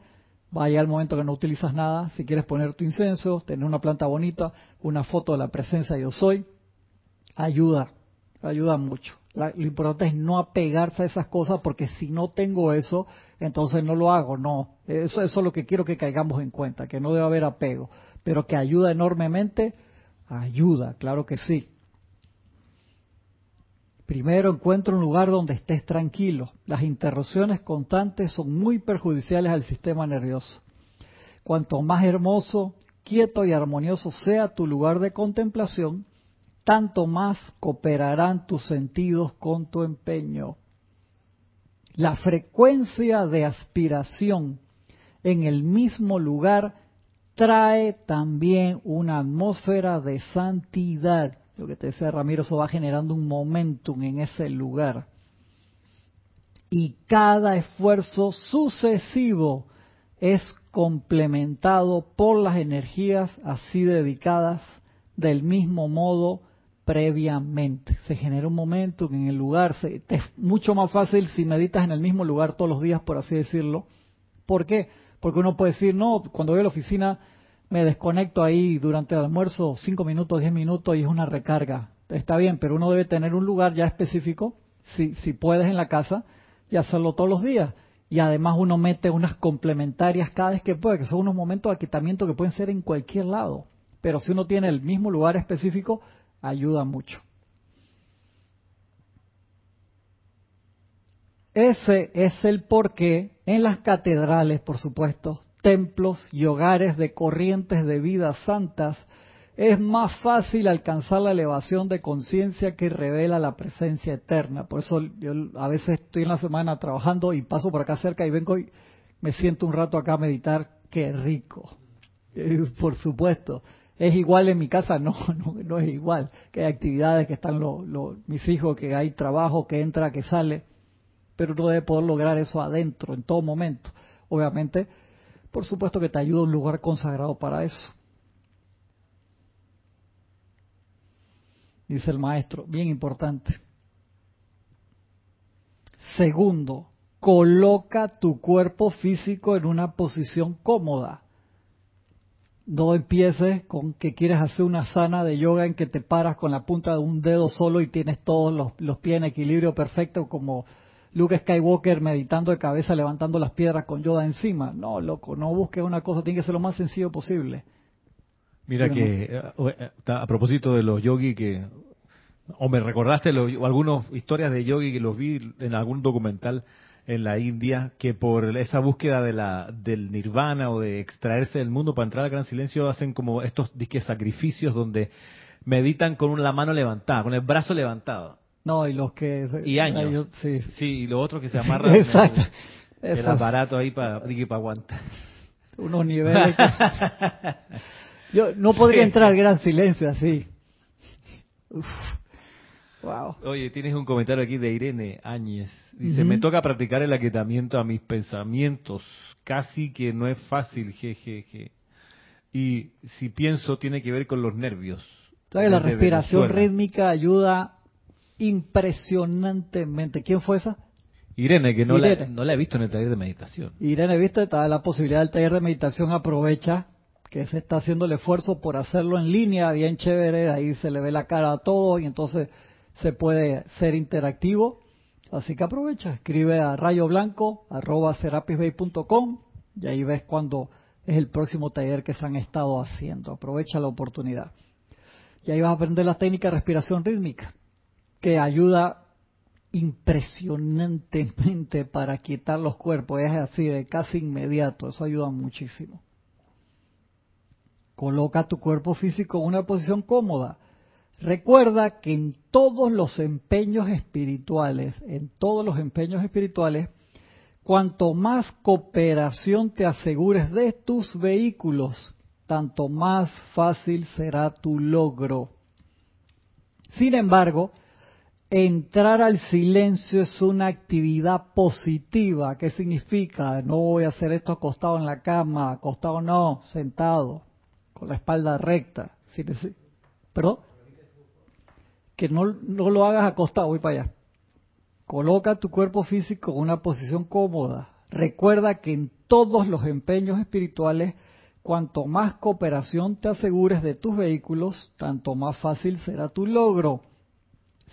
Vaya al momento que no utilizas nada, si quieres poner tu incenso, tener una planta bonita, una foto de la presencia yo soy, ayuda, ayuda mucho. lo importante es no apegarse a esas cosas porque si no tengo eso, entonces no lo hago. No, eso, eso es lo que quiero que caigamos en cuenta, que no debe haber apego, pero que ayuda enormemente, ayuda, claro que sí. Primero encuentra un lugar donde estés tranquilo. Las interrupciones constantes son muy perjudiciales al sistema nervioso. Cuanto más hermoso, quieto y armonioso sea tu lugar de contemplación, tanto más cooperarán tus sentidos con tu empeño. La frecuencia de aspiración en el mismo lugar trae también una atmósfera de santidad lo que te decía Ramiro, eso va generando un momentum en ese lugar. Y cada esfuerzo sucesivo es complementado por las energías así dedicadas del mismo modo previamente. Se genera un momentum en el lugar. es mucho más fácil si meditas en el mismo lugar todos los días, por así decirlo. ¿Por qué? Porque uno puede decir, no, cuando voy a la oficina me desconecto ahí durante el almuerzo, cinco minutos, diez minutos y es una recarga. Está bien, pero uno debe tener un lugar ya específico, si, si puedes en la casa, y hacerlo todos los días. Y además uno mete unas complementarias cada vez que puede, que son unos momentos de aquietamiento que pueden ser en cualquier lado. Pero si uno tiene el mismo lugar específico, ayuda mucho. Ese es el porqué en las catedrales, por supuesto, templos y hogares de corrientes de vidas santas es más fácil alcanzar la elevación de conciencia que revela la presencia eterna. Por eso yo a veces estoy en la semana trabajando y paso por acá cerca y vengo y me siento un rato acá a meditar. Qué rico. Eh, por supuesto. ¿Es igual en mi casa? No, no, no es igual. Que hay actividades, que están los, mis hijos, que hay trabajo, que entra, que sale. Pero uno debe poder lograr eso adentro, en todo momento. Obviamente, por supuesto que te ayuda un lugar consagrado para eso. Dice el maestro, bien importante. Segundo, coloca tu cuerpo físico en una posición cómoda. No empieces con que quieres hacer una sana de yoga en que te paras con la punta de un dedo solo y tienes todos los, los pies en equilibrio perfecto como Luke Skywalker meditando de cabeza levantando las piedras con Yoda encima. No, loco, no busques una cosa, tiene que ser lo más sencillo posible. Mira que eh, eh, a propósito de los yogis que o me recordaste algunas historias de yogi que los vi en algún documental en la India que por esa búsqueda de la del nirvana o de extraerse del mundo para entrar al gran silencio hacen como estos disque sacrificios donde meditan con la mano levantada, con el brazo levantado. No, y los que y años. sí. sí, y los otros que se amarran Exacto. El, aparato ahí para para aguantar. Unos niveles Yo no podría entrar al gran silencio así. Wow. Oye, tienes un comentario aquí de Irene Áñez. Dice, me toca practicar el aquietamiento a mis pensamientos. Casi que no es fácil, jejeje. Y si pienso, tiene que ver con los nervios. ¿Sabes? La respiración rítmica ayuda impresionantemente. ¿Quién fue esa? Irene, que no, La, no la he visto en el taller de meditación. Irene, viste, está la posibilidad del taller de meditación, aprovecha que se está haciendo el esfuerzo por hacerlo en línea, bien chévere, ahí se le ve la cara a todo y entonces se puede ser interactivo. Así que aprovecha, escribe a rayo blanco arroba y ahí ves cuando es el próximo taller que se han estado haciendo. Aprovecha la oportunidad. Y ahí vas a aprender la técnica de respiración rítmica, que ayuda impresionantemente para quitar los cuerpos. Es así de casi inmediato, eso ayuda muchísimo. Coloca tu cuerpo físico en una posición cómoda Recuerda que en todos los empeños espirituales, en todos los empeños espirituales, cuanto más cooperación te asegures de tus vehículos, tanto más fácil será tu logro. Sin embargo, entrar al silencio es una actividad positiva. ¿Qué significa? No voy a hacer esto acostado en la cama, acostado no, sentado, con la espalda recta. ¿Perdón? que no, lo hagas acostado, voy para allá. Coloca tu cuerpo físico en una posición cómoda. Recuerda que en todos los empeños espirituales, cuanto más cooperación te asegures de tus vehículos, tanto más fácil será tu logro.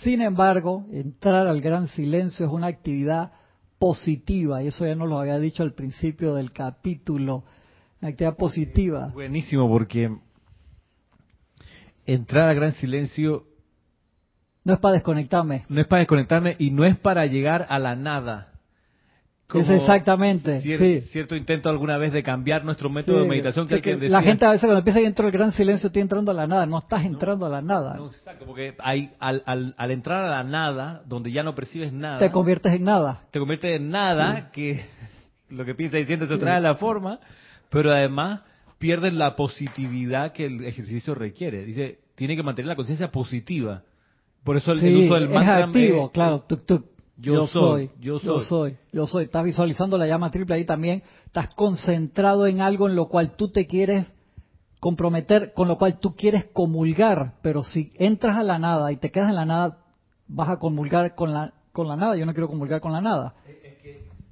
Sin embargo, entrar al gran silencio es una actividad positiva, y eso ya nos lo había dicho al principio del capítulo, una actividad positiva. Buenísimo, porque entrar al gran silencio no es para desconectarme. No es para desconectarme y no es para llegar a la nada. Es exactamente. Cierto intento alguna vez de cambiar nuestro método de meditación. Que, la gente a veces cuando empieza dentro del gran silencio estoy entrando a la nada. No estás entrando a la nada. No, exacto, porque hay, al, al, entrar a la nada, donde ya no percibes nada. Te conviertes en nada. Te conviertes en nada, que lo que piensas y sientes se trae la forma, pero además pierdes la positividad que el ejercicio requiere. Dice, tiene que mantener la conciencia positiva. Por eso el, uso del mantra es activo, claro, Yo, soy, yo soy, yo soy, yo soy. Estás visualizando la llama triple ahí también. Estás concentrado en algo en lo cual tú te quieres comprometer, con lo cual tú quieres comulgar. Pero si entras a la nada y te quedas en la nada, vas a comulgar con la con la nada. Yo no quiero comulgar con la nada.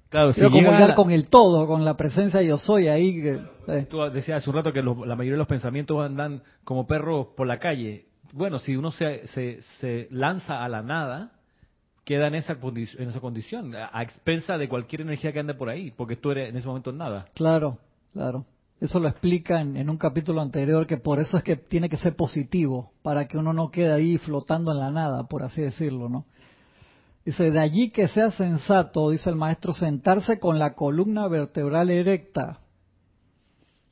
Claro, quiero comulgar con el todo, con la presencia yo soy ahí. Eh. Tú decías hace un rato que la mayoría de los pensamientos andan como perros por la calle bueno, si uno se, se, lanza a la nada, queda en esa, en esa condición, a, expensa de cualquier energía que ande por ahí, porque tú eres en ese momento nada. Claro, claro. Eso lo explica en, en, un capítulo anterior, que por eso es que tiene que ser positivo, para que uno no quede ahí flotando en la nada, por así decirlo, ¿no? Dice, de allí que sea sensato, dice el maestro, sentarse con la columna vertebral erecta,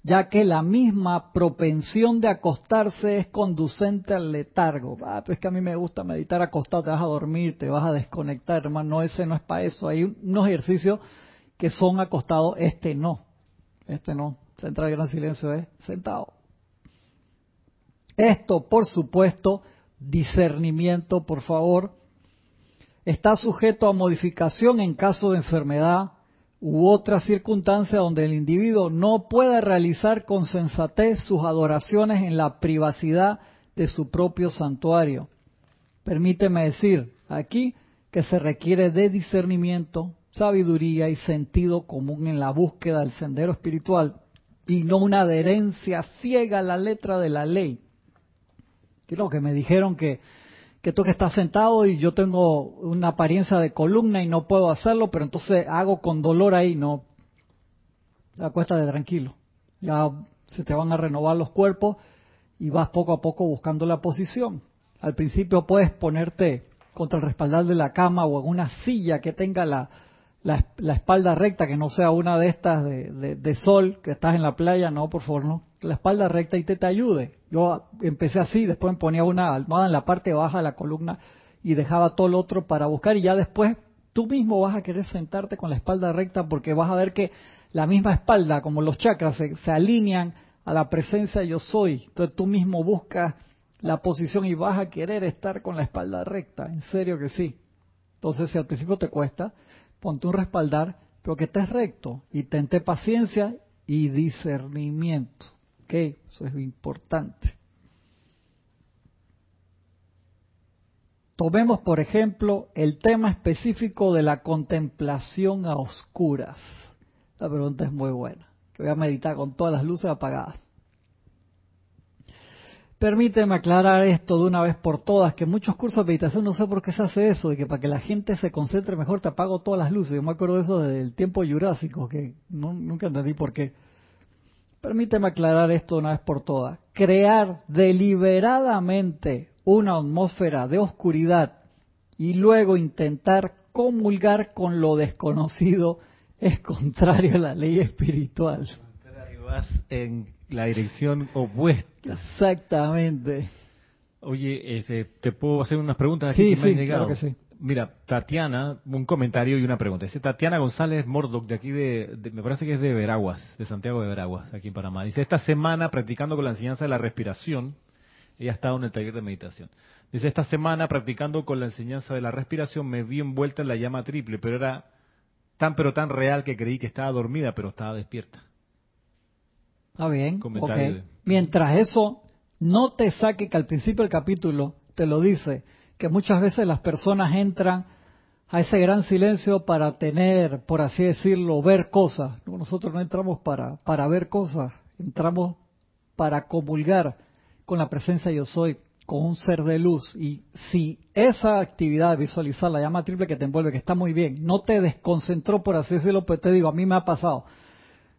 ya que la misma propensión de acostarse es conducente al letargo. Ah, pues que a mí me gusta meditar acostado, te vas a dormir, te vas a desconectar, hermano, no, ese no es para eso. Hay unos ejercicios que son acostados, este no, este no. Central gran silencio es sentado. Esto, por supuesto, discernimiento, por favor, está sujeto a modificación en caso de enfermedad, u otra circunstancia donde el individuo no pueda realizar con sensatez sus adoraciones en la privacidad de su propio santuario. Permíteme decir aquí que se requiere de discernimiento, sabiduría y sentido común en la búsqueda del sendero espiritual y no una adherencia ciega a la letra de la ley. Creo que me dijeron que que tú que estás sentado y yo tengo una apariencia de columna y no puedo hacerlo, pero entonces hago con dolor ahí, no. Acuéstate tranquilo. Ya se te van a renovar los cuerpos y vas poco a poco buscando la posición. Al principio puedes ponerte contra el respaldar de la cama o en una silla que tenga la, la, espalda recta, que no sea una de estas de, de, sol, que estás en la playa, no, por favor, no. La espalda recta y te, te ayude. Yo empecé así, después me ponía una almohada en la parte baja de la columna y dejaba todo lo otro para buscar y ya después tú mismo vas a querer sentarte con la espalda recta porque vas a ver que la misma espalda, como los chakras, se, alinean a la presencia yo soy. Entonces tú mismo buscas la posición y vas a querer estar con la espalda recta. En serio que sí. Entonces si al principio te cuesta, ponte un respaldar, pero que estés recto y tente paciencia y discernimiento. ¿Ok? Eso es importante. Tomemos, por ejemplo, el tema específico de la contemplación a oscuras. La pregunta es muy buena, que voy a meditar con todas las luces apagadas. Permíteme aclarar esto de una vez por todas, que muchos cursos de meditación no sé por qué se hace eso, y que para que la gente se concentre mejor te apago todas las luces. Yo me acuerdo de eso desde el tiempo jurásico, que nunca entendí por qué. Permíteme aclarar esto una vez por todas. Crear deliberadamente una atmósfera de oscuridad y luego intentar comulgar con lo desconocido es contrario a la ley espiritual. Vas en la dirección opuesta. Exactamente. Oye, este, ¿te puedo hacer unas preguntas aquí sí, que me han llegado? Claro que sí. Mira, Tatiana, un comentario y una pregunta. Dice Tatiana González Mordoc, de aquí de, me parece que es de Veraguas, de Santiago de Veraguas, aquí en Panamá. Dice, esta semana practicando con la enseñanza de la respiración, ella ha estado en el taller de meditación. Dice, esta semana practicando con la enseñanza de la respiración me vi envuelta en la llama triple, pero era tan pero tan real que creí que estaba dormida, pero estaba despierta. Está bien. Mientras eso no te saque que al principio del capítulo te lo dice, que muchas veces las personas entran a ese gran silencio para tener, por así decirlo, ver cosas. Nosotros no entramos para, para ver cosas, entramos para comulgar con la presencia yo soy, con un ser de luz. Y si esa actividad de visualizar la llama triple que te envuelve, que está muy bien, no te desconcentró, por así decirlo, pues te digo, a mí me ha pasado.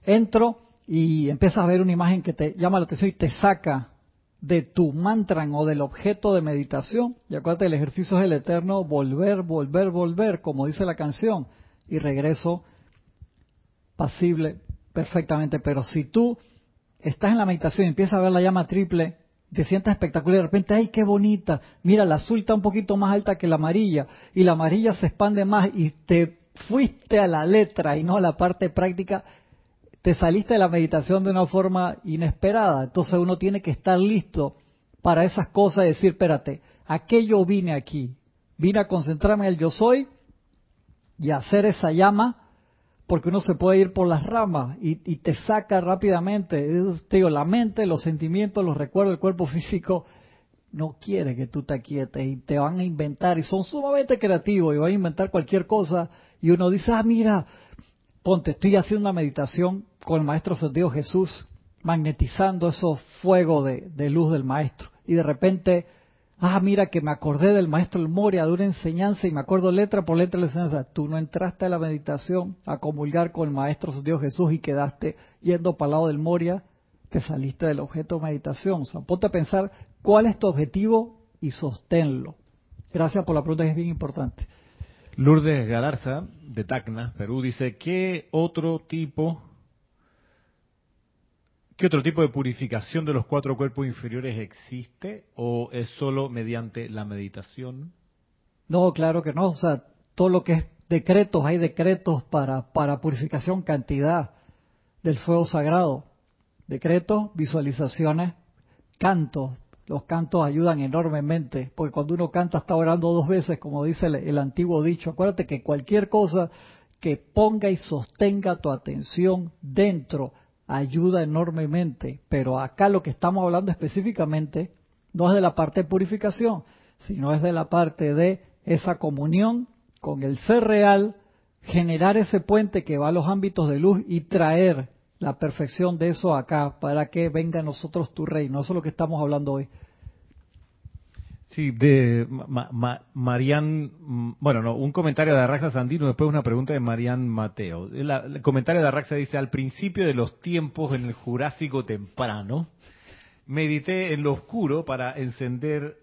Entro y empiezas a ver una imagen que te llama la atención y te saca de tu mantra o del objeto de meditación. Y acuérdate, el ejercicio es el eterno volver, volver, volver, como dice la canción, y regreso pasible perfectamente. Pero si tú estás en la meditación y empiezas a ver la llama triple, te sientes espectacular, de repente, ¡ay, qué bonita! Mira, la azul está un poquito más alta que la amarilla, y la amarilla se expande más, y te fuiste a la letra y no a la parte práctica, te saliste de la meditación de una forma inesperada. Entonces uno tiene que estar listo para esas cosas y decir, espérate, ¿a qué yo vine aquí? Vine a concentrarme en el yo soy y hacer esa llama porque uno se puede ir por las ramas y, te saca rápidamente. Te digo, la mente, los sentimientos, los recuerdos, el cuerpo físico no quiere que tú te quietes y te van a inventar y son sumamente creativos y van a inventar cualquier cosa y uno dice, ah, mira, ponte, estoy haciendo una meditación con el Maestro Sentido Jesús, magnetizando esos fuegos de, luz del Maestro. Y de repente, ah, mira que me acordé del Maestro El Moria de una enseñanza y me acuerdo letra por letra de la enseñanza. Tú no entraste a la meditación a comulgar con el Maestro Sentido Jesús y quedaste yendo para el lado del Moria, te saliste del objeto de meditación. O sea, ponte a pensar cuál es tu objetivo y sosténlo. Gracias por la pregunta, es bien importante. Lourdes Galarza, de Tacna, Perú, dice, ¿qué otro tipo, ¿Qué otro tipo de purificación de los cuatro cuerpos inferiores existe o es solo mediante la meditación? No, claro que no. O sea, todo lo que es decretos, hay decretos para, para purificación, cantidad del fuego sagrado. Decretos, visualizaciones, cantos. Los cantos ayudan enormemente, porque cuando uno canta está orando dos veces, como dice el, antiguo dicho. Acuérdate que cualquier cosa que ponga y sostenga tu atención dentro ayuda enormemente. Pero acá lo que estamos hablando específicamente no es de la parte de purificación, sino es de la parte de esa comunión con el ser real, generar ese puente que va a los ámbitos de luz y traer la perfección de eso acá para que venga a nosotros tu reino. Eso es lo que estamos hablando hoy. Sí, de Marian, bueno, no, un comentario de Arraxa Sandino, después una pregunta de Marian Mateo. el comentario de Arraxa dice, al principio de los tiempos en el Jurásico temprano, medité en lo oscuro para encender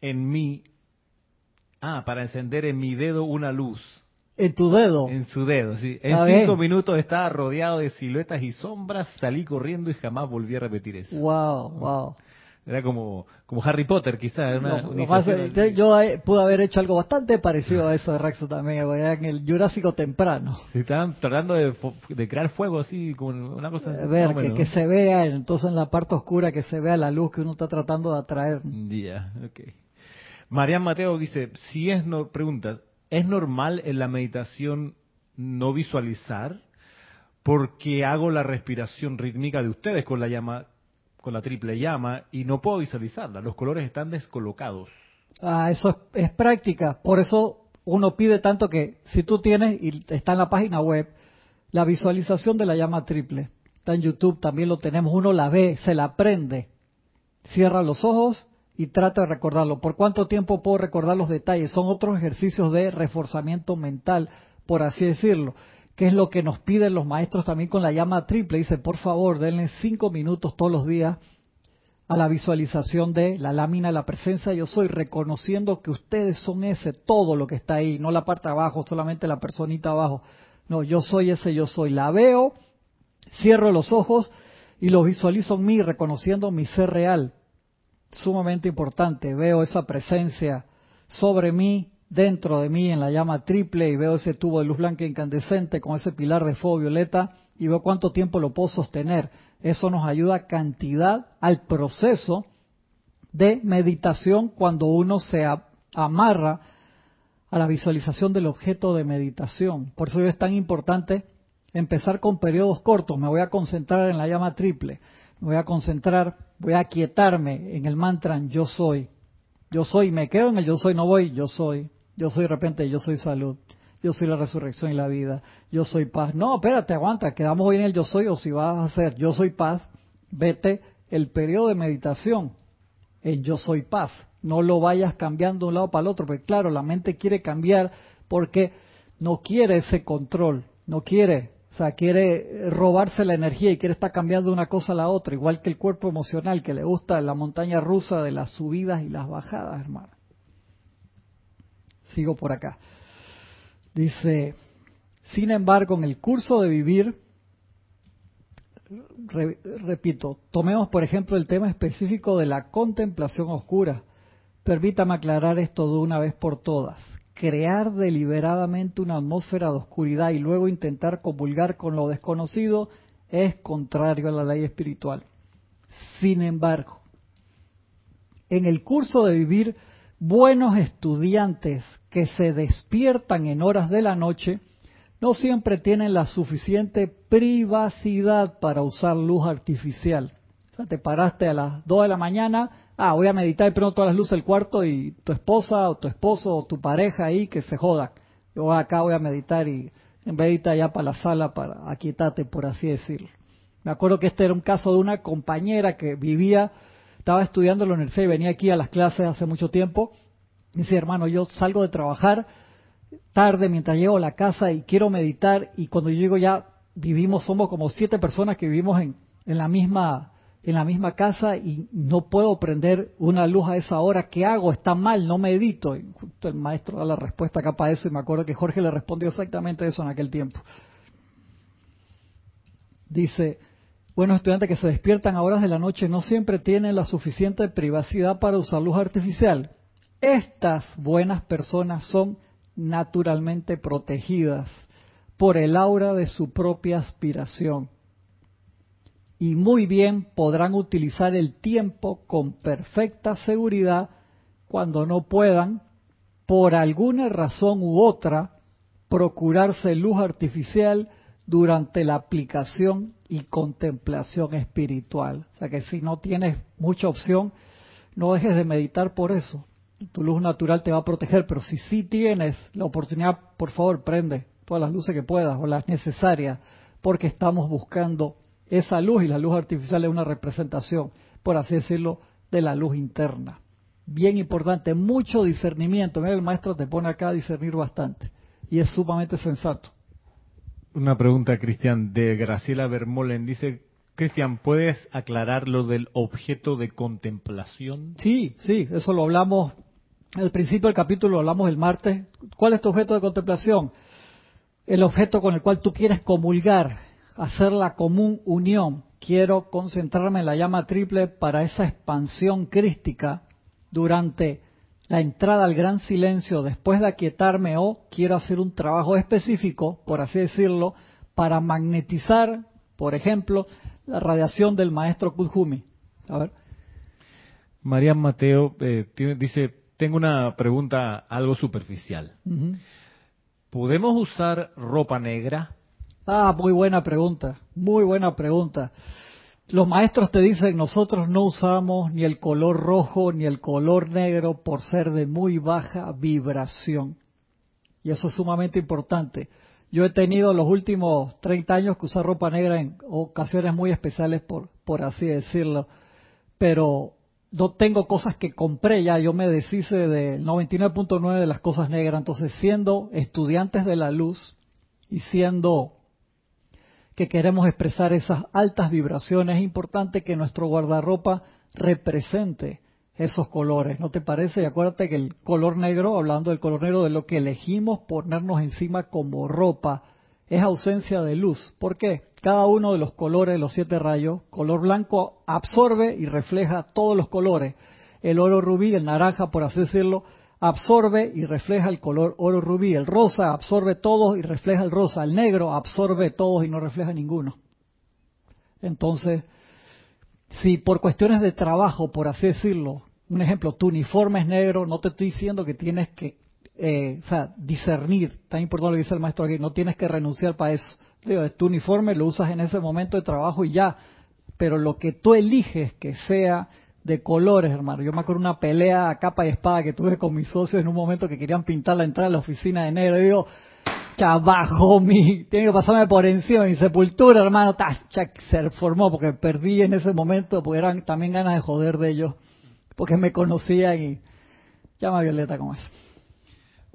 en mí Ah, para encender en mi dedo una luz. ¿En tu dedo? En su dedo, sí. En cinco minutos estaba rodeado de siluetas y sombras, salí corriendo y jamás volví a repetir eso. Wow, wow. Era como, como Harry Potter, quizás. yo eh, pude haber hecho algo bastante parecido a eso de Raxo también, en el Jurásico temprano. Sí, estaban tratando de, crear fuego así, como una cosa. A ver, que, que, se vea, entonces en la parte oscura, que se vea la luz que uno está tratando de atraer. Ya, ok. Marian Mateo dice, si es no, pregunta, ¿es normal en la meditación no visualizar? Porque hago la respiración rítmica de ustedes con la llama, con la triple llama y no puedo visualizarla. Los colores están descolocados. Ah, eso es, práctica. Por eso uno pide tanto que si tú tienes y está en la página web la visualización de la llama triple, está en YouTube también lo tenemos. Uno la ve, se la aprende, cierra los ojos y trata de recordarlo. ¿Por cuánto tiempo puedo recordar los detalles? Son otros ejercicios de reforzamiento mental, por así decirlo, que es lo que nos piden los maestros también con la llama triple. Dice, por favor, denle cinco minutos todos los días a la visualización de la lámina, la presencia yo soy, reconociendo que ustedes son ese, todo lo que está ahí, no la parte abajo, solamente la personita abajo. No, yo soy ese, yo soy. La veo, cierro los ojos y lo visualizo en mí, reconociendo mi ser real sumamente importante. Veo esa presencia sobre mí, dentro de mí, en la llama triple, y veo ese tubo de luz blanca incandescente con ese pilar de fuego violeta, y veo cuánto tiempo lo puedo sostener. Eso nos ayuda cantidad al proceso de meditación cuando uno se amarra a la visualización del objeto de meditación. Por eso es tan importante empezar con periodos cortos. Me voy a concentrar en la llama triple voy a concentrar, voy a quietarme en el mantra yo soy. Yo soy, me quedo en el yo soy, no voy, yo soy. Yo soy de repente, yo soy salud. Yo soy la resurrección y la vida. Yo soy paz. No, espérate, aguanta, quedamos hoy en el yo soy o si vas a hacer yo soy paz, vete el periodo de meditación en yo soy paz. No lo vayas cambiando de un lado para el otro, porque claro, la mente quiere cambiar porque no quiere ese control, no quiere o sea, quiere robarse la energía y quiere estar cambiando una cosa a la otra, igual que el cuerpo emocional que le gusta la montaña rusa de las subidas y las bajadas, hermano. Sigo por acá. Dice, sin embargo, en el curso de vivir, repito, tomemos por ejemplo el tema específico de la contemplación oscura. Permítame aclarar esto de una vez por todas crear deliberadamente una atmósfera de oscuridad y luego intentar comulgar con lo desconocido es contrario a la ley espiritual. Sin embargo, en el curso de vivir, buenos estudiantes que se despiertan en horas de la noche no siempre tienen la suficiente privacidad para usar luz artificial. O sea, te paraste a las 2 de la mañana, ah, voy a meditar y prendo todas las luces del cuarto y tu esposa o tu esposo o tu pareja ahí que se joda. Yo acá voy a meditar y ir allá para la sala para aquietarte, por así decirlo. Me acuerdo que este era un caso de una compañera que vivía, estaba estudiando en la universidad y venía aquí a las clases hace mucho tiempo. Y dice, hermano, yo salgo de trabajar tarde mientras llego a la casa y quiero meditar y cuando yo llego ya vivimos, somos como siete personas que vivimos en, en la misma en la misma casa y no puedo prender una luz a esa hora, ¿qué hago? Está mal, no medito. Y justo el maestro da la respuesta acá para eso y me acuerdo que Jorge le respondió exactamente eso en aquel tiempo. Dice, Buenos estudiantes que se despiertan a horas de la noche no siempre tienen la suficiente privacidad para usar luz artificial. Estas buenas personas son naturalmente protegidas por el aura de su propia aspiración. Y muy bien podrán utilizar el tiempo con perfecta seguridad cuando no puedan, por alguna razón u otra, procurarse luz artificial durante la aplicación y contemplación espiritual. O sea que si no tienes mucha opción, no dejes de meditar por eso. Tu luz natural te va a proteger, pero si sí tienes la oportunidad, por favor, prende todas las luces que puedas o las necesarias, porque estamos buscando esa luz y la luz artificial es una representación, por así decirlo, de la luz interna. Bien importante, mucho discernimiento. Mira, el maestro te pone acá a discernir bastante y es sumamente sensato. Una pregunta, Cristian, de Graciela Bermolen. Dice, Cristian, ¿puedes aclarar lo del objeto de contemplación? Sí, sí, eso lo hablamos al principio del capítulo, lo hablamos el martes. ¿Cuál es tu objeto de contemplación? El objeto con el cual tú quieres comulgar, hacer la común unión. Quiero concentrarme en la llama triple para esa expansión crística durante la entrada al gran silencio después de aquietarme o quiero hacer un trabajo específico, por así decirlo, para magnetizar, por ejemplo, la radiación del maestro Kudjumi. A ver. María Mateo eh, dice, tengo una pregunta algo superficial. ¿Podemos usar ropa negra? Ah, muy buena pregunta, muy buena pregunta. Los maestros te dicen, nosotros no usamos ni el color rojo ni el color negro por ser de muy baja vibración. Y eso es sumamente importante. Yo he tenido los últimos 30 años que usar ropa negra en ocasiones muy especiales, por, por así decirlo. Pero no tengo cosas que compré ya, yo me deshice del 99.9 de las cosas negras. Entonces, siendo estudiantes de la luz y siendo que queremos expresar esas altas vibraciones, es importante que nuestro guardarropa represente esos colores, ¿no te parece? Y acuérdate que el color negro, hablando del color negro, de lo que elegimos ponernos encima como ropa, es ausencia de luz. ¿Por qué? Cada uno de los colores, los siete rayos, color blanco absorbe y refleja todos los colores. El oro rubí, el naranja, por así decirlo, absorbe y refleja el color oro rubí. El rosa absorbe todos y refleja el rosa. El negro absorbe todos y no refleja ninguno. Entonces, si por cuestiones de trabajo, por así decirlo, un ejemplo, tu uniforme es negro, no te estoy diciendo que tienes que eh, o sea, discernir, tan importante lo que dice el maestro aquí, no tienes que renunciar para eso. Digo, tu uniforme lo usas en ese momento de trabajo y ya, pero lo que tú eliges que sea de colores, hermano. Yo me acuerdo una pelea a capa y espada que tuve con mis socios en un momento que querían pintar la entrada de la oficina de negro. Y digo, abajo mi, tiene que pasarme por encima mi sepultura, hermano. Tacha, se formó porque perdí en ese momento, porque eran también ganas de joder de ellos, porque me conocían y llama Violeta como es.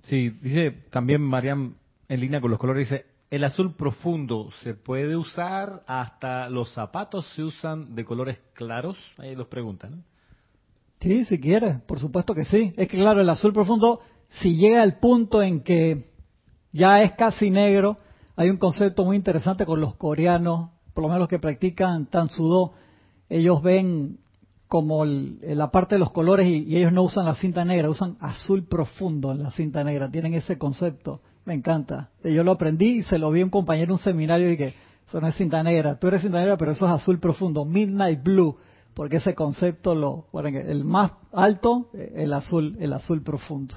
Sí, dice también Mariam en línea con los colores, dice, el azul profundo se puede usar hasta los zapatos se usan de colores claros. Ahí los preguntan. Sí, si quieres, por supuesto que sí. Es que claro, el azul profundo, si llega al punto en que ya es casi negro, hay un concepto muy interesante con los coreanos, por lo menos los que practican tan sudó, ellos ven como la parte de los colores y, ellos no usan la cinta negra, usan azul profundo en la cinta negra, tienen ese concepto me encanta. Yo lo aprendí y se lo vi a un compañero en un seminario y que eso no es cinta negra. Tú eres cinta negra, pero eso es azul profundo, midnight blue, porque ese concepto lo, bueno, el más alto, el azul, el azul profundo.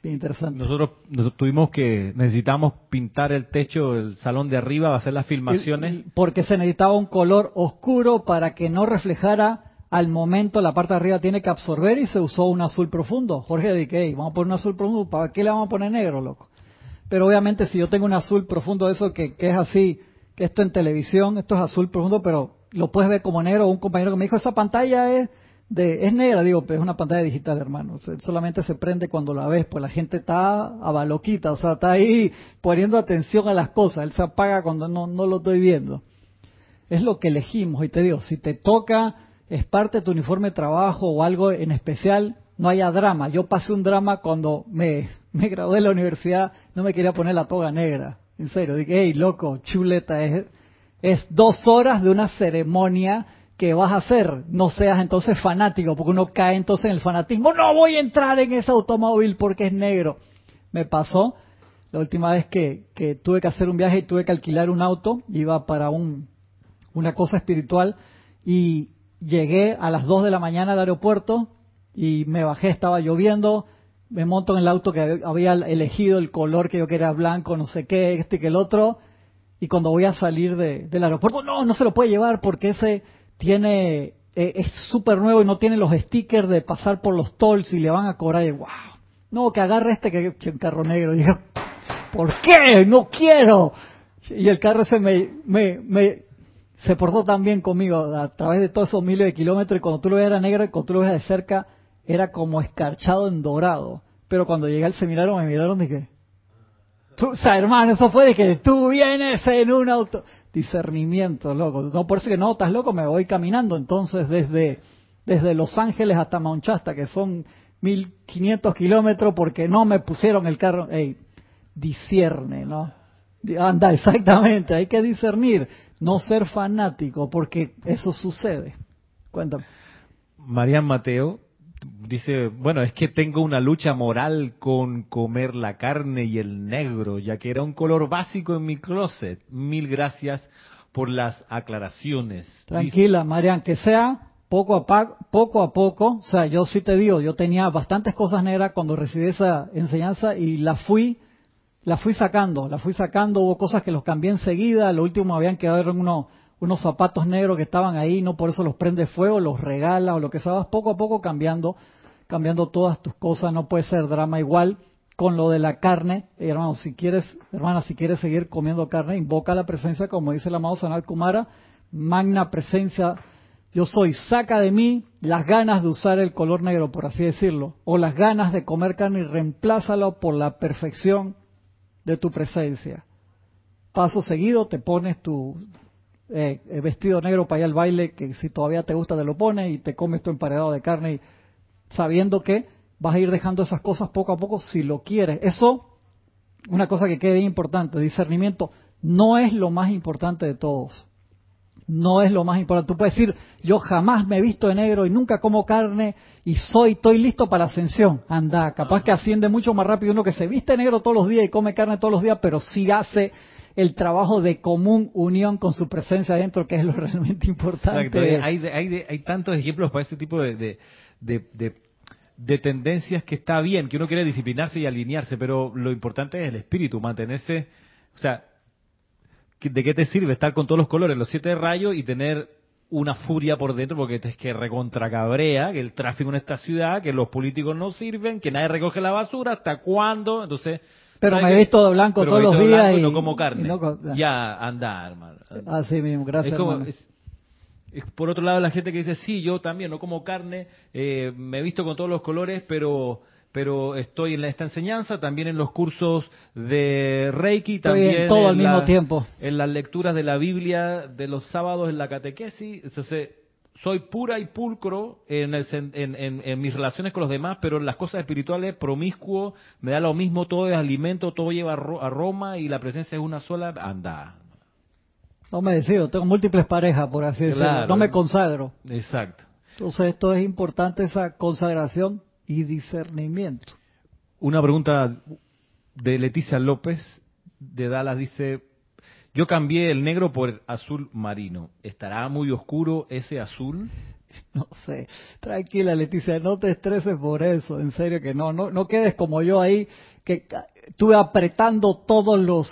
Bien interesante. Nosotros, tuvimos que, necesitamos pintar el techo del salón de arriba, hacer las filmaciones. porque se necesitaba un color oscuro para que no reflejara al momento la parte de arriba tiene que absorber y se usó un azul profundo. Jorge dije, vamos a poner un azul profundo, ¿para qué le vamos a poner negro, loco? Pero obviamente si yo tengo un azul profundo, eso que, que es así, que esto en televisión, esto es azul profundo, pero lo puedes ver como negro. Un compañero que me dijo, esa pantalla es de, es negra, digo, pero es una pantalla digital, hermano. solamente se prende cuando la ves, pues la gente está abaloquita, o sea, está ahí poniendo atención a las cosas. Él se apaga cuando no, no lo estoy viendo. Es lo que elegimos, y te digo, si te toca, es parte de tu uniforme de trabajo o algo en especial, no haya drama. Yo pasé un drama cuando me, me gradué de la universidad, no me quería poner la toga negra. En serio, dije, hey, loco, chuleta, es, Es dos horas de una ceremonia que vas a hacer. No seas entonces fanático, porque uno cae entonces en el fanatismo. No voy a entrar en ese automóvil porque es negro. Me pasó la última vez que, que tuve que hacer un viaje y tuve que alquilar un auto. Iba para un, una cosa espiritual y llegué a las 2 de la mañana al aeropuerto y me bajé, estaba lloviendo, me monto en el auto que había elegido el color que yo quería blanco, no sé qué, este que el otro, y cuando voy a salir del aeropuerto, no, no se lo puede llevar porque ese tiene, eh, es súper nuevo y no tiene los stickers de pasar por los tolls y le van a cobrar, y wow, no, que agarre este que es carro negro, y ¿por qué? No quiero. Y el carro se me, me, me se portó tan bien conmigo a través de todos esos miles de kilómetros y cuando tú lo ves era negro y cuando tú lo ves de cerca era como escarchado en dorado. Pero cuando llegué al seminario me miraron y dije, o sea, hermano, eso fue de que tú vienes en un auto. Discernimiento, loco. No, por eso que no, estás loco, me voy caminando. Entonces, desde, desde Los Ángeles hasta Mount que son 1500 kilómetros, porque no me pusieron el carro. Ey, discierne, ¿no? Anda, exactamente, hay que discernir, no ser fanático, porque eso sucede. Cuéntame. Marian Mateo dice, bueno, es que tengo una lucha moral con comer la carne y el negro, ya que era un color básico en mi closet. Mil gracias por las aclaraciones. Tranquila, Marian, que sea poco a, poco a poco, o sea, yo sí te digo, yo tenía bastantes cosas negras cuando recibí esa enseñanza y la fui, la fui sacando, la fui sacando, hubo cosas que los cambié enseguida, lo último habían quedado en unos, unos zapatos negros que estaban ahí, no por eso los prende fuego, los regala o lo que sea, poco a poco cambiando cambiando todas tus cosas, no puede ser drama igual con lo de la carne, hermano, si quieres, hermana, si quieres seguir comiendo carne, invoca la presencia, como dice el amado Sanal Kumara, magna presencia, yo soy, saca de mí las ganas de usar el color negro, por así decirlo, o las ganas de comer carne y reemplázalo por la perfección de tu presencia. Paso seguido, te pones tu eh, vestido negro para ir al baile, que si todavía te gusta te lo pones y te comes tu emparedado de carne y sabiendo que vas a ir dejando esas cosas poco a poco si lo quieres. Eso, una cosa que quede importante, discernimiento, no es lo más importante de todos. No es lo más importante. Tú puedes decir, yo jamás me he visto de negro y nunca como carne y soy, estoy listo para la ascensión. Anda, capaz que asciende mucho más rápido uno que se viste negro todos los días y come carne todos los días, pero sí hace el trabajo de común unión con su presencia adentro, que es lo realmente importante. Hay, hay, hay, tantos ejemplos para ese tipo de, de, de, tendencias que está bien, que uno quiere disciplinarse y alinearse, pero lo importante es el espíritu, mantenerse, o sea, ¿de qué te sirve estar con todos los colores, los siete rayos y tener una furia por dentro porque es que recontracabrea, que el tráfico en esta ciudad, que los políticos no sirven, que nadie recoge la basura, ¿hasta cuándo? Entonces, pero me ves todo blanco todos los días y, no como carne. ya, anda, hermano. Así mismo, gracias. Por otro lado, la gente que dice, sí, yo también no como carne, eh, me he visto con todos los colores, pero pero estoy en esta enseñanza, también en los cursos de Reiki, también todo al mismo tiempo. En las lecturas de la Biblia de los sábados en la catequesis. Entonces, soy pura y pulcro en, en, mis relaciones con los demás, pero en las cosas espirituales promiscuo, me da lo mismo, todo es alimento, todo lleva a Roma y la presencia es una sola, anda, no me decido, tengo múltiples parejas, por así decirlo. No me consagro. Exacto. Entonces esto es importante, esa consagración y discernimiento. Una pregunta de Leticia López de Dallas dice, yo cambié el negro por azul marino. ¿Estará muy oscuro ese azul? No sé. Tranquila, Leticia, no te estreses por eso. En serio que no. No, no quedes como yo ahí, que estuve apretando todos los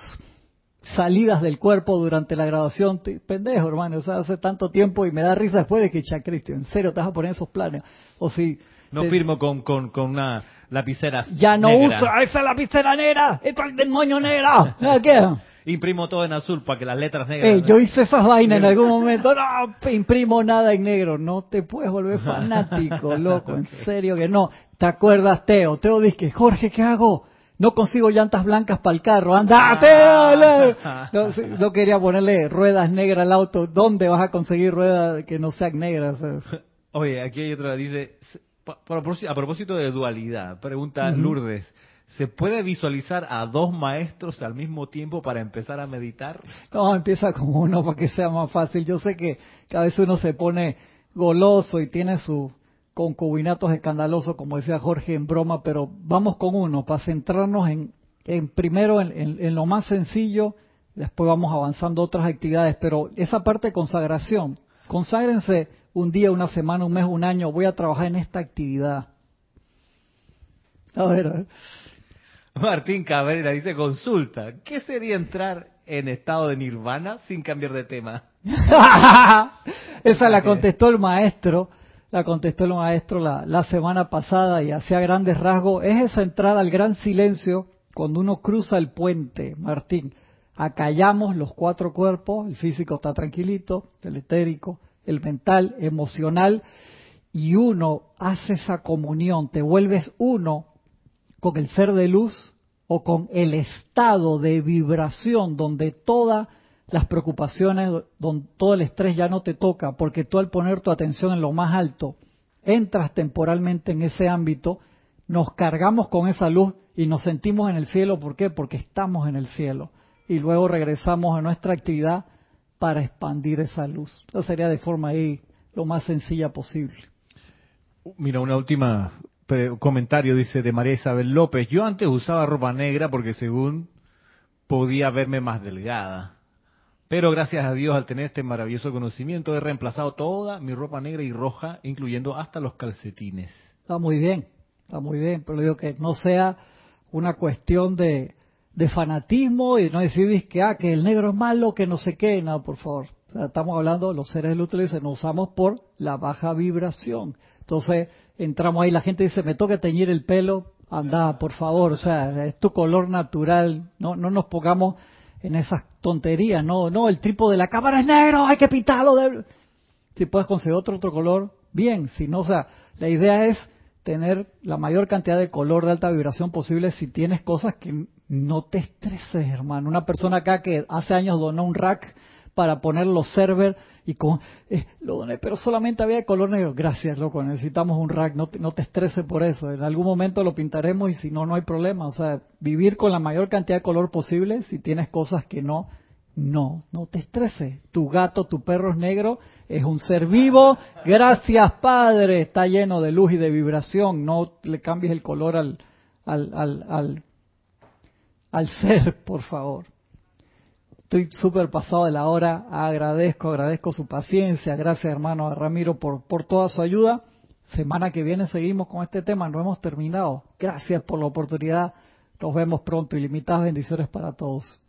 salidas del cuerpo durante la grabación. Pendejo, hermano, o sea, hace tanto tiempo y me da risa después de que ya Cristian, en serio, te vas a poner esos planes. O si no firmo con, con, con, una lapicera Ya no uso esa lapicera negra, es el demonio negra. ¿Qué? Imprimo todo en azul para que las letras negras. yo hice esas vainas en algún momento. No, imprimo nada en negro. No te puedes volver fanático, loco. En serio que no. ¿Te acuerdas, Teo? Teo dice, Jorge, ¿qué hago? no consigo llantas blancas para el carro, andate. Ah. No, no, quería ponerle ruedas negras al auto. ¿Dónde vas a conseguir ruedas que no sean negras? Oye, aquí hay otra, dice, a propósito de dualidad, pregunta Lourdes, ¿Se puede visualizar a dos maestros al mismo tiempo para empezar a meditar? No, empieza con uno para que sea más fácil. Yo sé que, a veces uno se pone goloso y tiene sus concubinatos escandalosos, como decía Jorge en broma, pero vamos con uno para centrarnos en, en primero en, lo más sencillo, después vamos avanzando otras actividades, pero esa parte de consagración, conságrense un día, una semana, un mes, un año, voy a trabajar en esta actividad. A ver, Martín Cabrera dice, consulta, ¿qué sería entrar en estado de nirvana sin cambiar de tema? Esa la contestó el maestro, la contestó el maestro la, la semana pasada y hacía grandes rasgos. Es esa entrada al gran silencio cuando uno cruza el puente, Martín. Acallamos los cuatro cuerpos, el físico está tranquilito, el etérico, el mental, emocional, y uno hace esa comunión, te vuelves uno con el ser de luz o con el estado de vibración donde todas las preocupaciones, donde todo el estrés ya no te toca, porque tú al poner tu atención en lo más alto, entras temporalmente en ese ámbito, nos cargamos con esa luz y nos sentimos en el cielo. ¿Por qué? Porque estamos en el cielo. Y luego regresamos a nuestra actividad para expandir esa luz. Eso sería de forma ahí lo más sencilla posible. Mira, una última comentario dice de María Isabel López, yo antes usaba ropa negra porque según podía verme más delgada. Pero gracias a Dios al tener este maravilloso conocimiento he reemplazado toda mi ropa negra y roja, incluyendo hasta los calcetines. Está muy bien, está muy bien, pero digo que no sea una cuestión de, fanatismo y no decir que, ah, que el negro es malo, que no sé qué, no, por favor. estamos hablando, los seres de luz nos usamos por la baja vibración. Entonces, entramos ahí, la gente dice, me toca teñir el pelo, anda, por favor, o sea, es tu color natural, no, no nos pongamos en esas tonterías, no, no, el tipo de la cámara es negro, hay que pintarlo de... Si puedes conseguir otro, otro color, bien, si no, o sea, la idea es tener la mayor cantidad de color de alta vibración posible si tienes cosas que no te estreses, hermano. Una persona acá que hace años donó un rack para poner los servers y con, eh, lo doné, pero solamente había de color negro. Gracias, loco, necesitamos un rack, no te, no te estreses por eso. En algún momento lo pintaremos y si no, no hay problema. O sea, vivir con la mayor cantidad de color posible, si tienes cosas que no, no, no te estreses. Tu gato, tu perro es negro, es un ser vivo. Gracias, Padre, está lleno de luz y de vibración. No le cambies el color al, al, al, al, al ser, por favor. Estoy súper pasado de la hora. Agradezco, agradezco su paciencia. Gracias, hermano Ramiro, por, por toda su ayuda. Semana que viene seguimos con este tema. No hemos terminado. Gracias por la oportunidad. Nos vemos pronto. Ilimitadas bendiciones para todos.